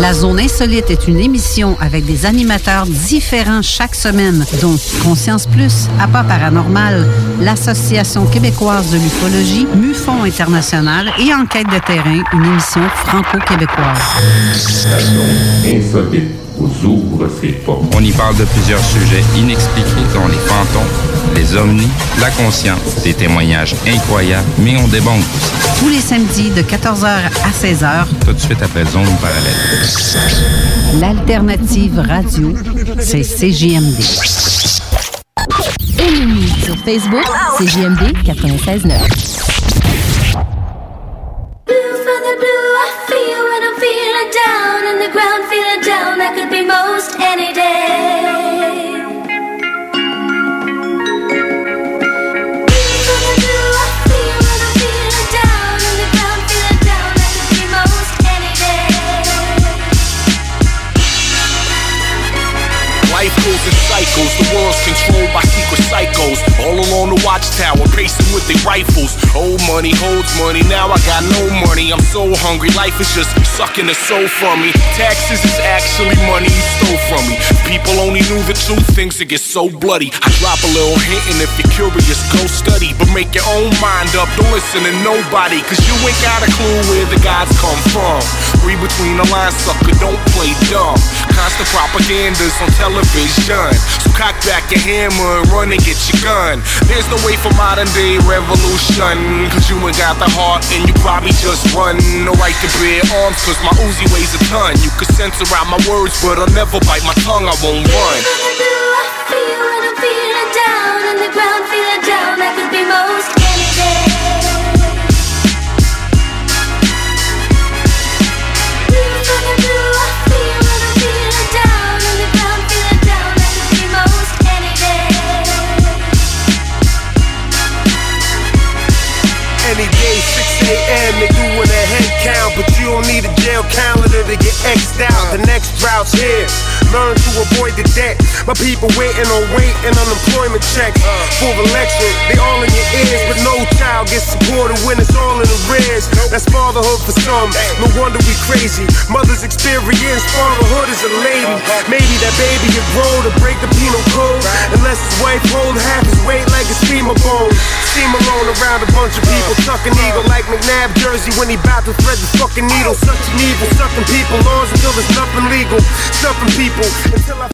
La Zone Insolite est une émission avec des animateurs différents chaque semaine, dont Conscience Plus, APA Paranormal, l'Association québécoise de l'ufologie, MUFON International et Enquête de terrain, une émission franco-québécoise. Insolite vous ouvre ses portes. On y parle de plusieurs sujets inexpliqués, dont les fantômes, les ovnis, la conscience, des témoignages incroyables, mais on débonque aussi. Tous les samedis de 14h à 16h, Tout de suite après Zone Parallèle. l'alternative radio, c'est CJMD. Ennemi sur Facebook, c'est JMD 96.9. Most any day. The world's controlled by psychos. All along the watchtower, pacing with their rifles. Old money holds money, now I got no money. I'm so hungry, life is just sucking the soul from me. Taxes is actually money you stole from me. People only knew the truth, things would get so bloody. I drop a little hint, and if you're curious, go study. But make your own mind up, don't listen to nobody. Cause you ain't got a clue where the gods come from. Read between the lines, sucker, don't play dumb. Constant propaganda's on television. So cock back your hammer and run and get your gun. There's no way for modern day revolution. Cause you ain't got the heart and you probably just run. No right to bear arms cause my Uzi weighs a ton. You can censor out my words, but I'll never bite my tongue, I won't run. Feeling down on the ground, feeling down. I could be most Any day, 6 a.m., they doing a head count, but you don't need a jail calendar to get X'd out. The next route's here. Learn to avoid the debt. My people waiting on weight and unemployment checks. For election, they all in your ears, but no child gets supported when it's all in arrears. That's fatherhood for some. No wonder we crazy. Mother's experience, fatherhood is a lady. Maybe that baby will grow to break the penal code. Unless his wife hold half his weight like a steamer bone. Steam alone around a bunch of people. Tuck an eagle like McNabb jersey when he bout to thread the fucking needle. Such an evil, sucking people Laws until there's nothing legal. Stuffing people until I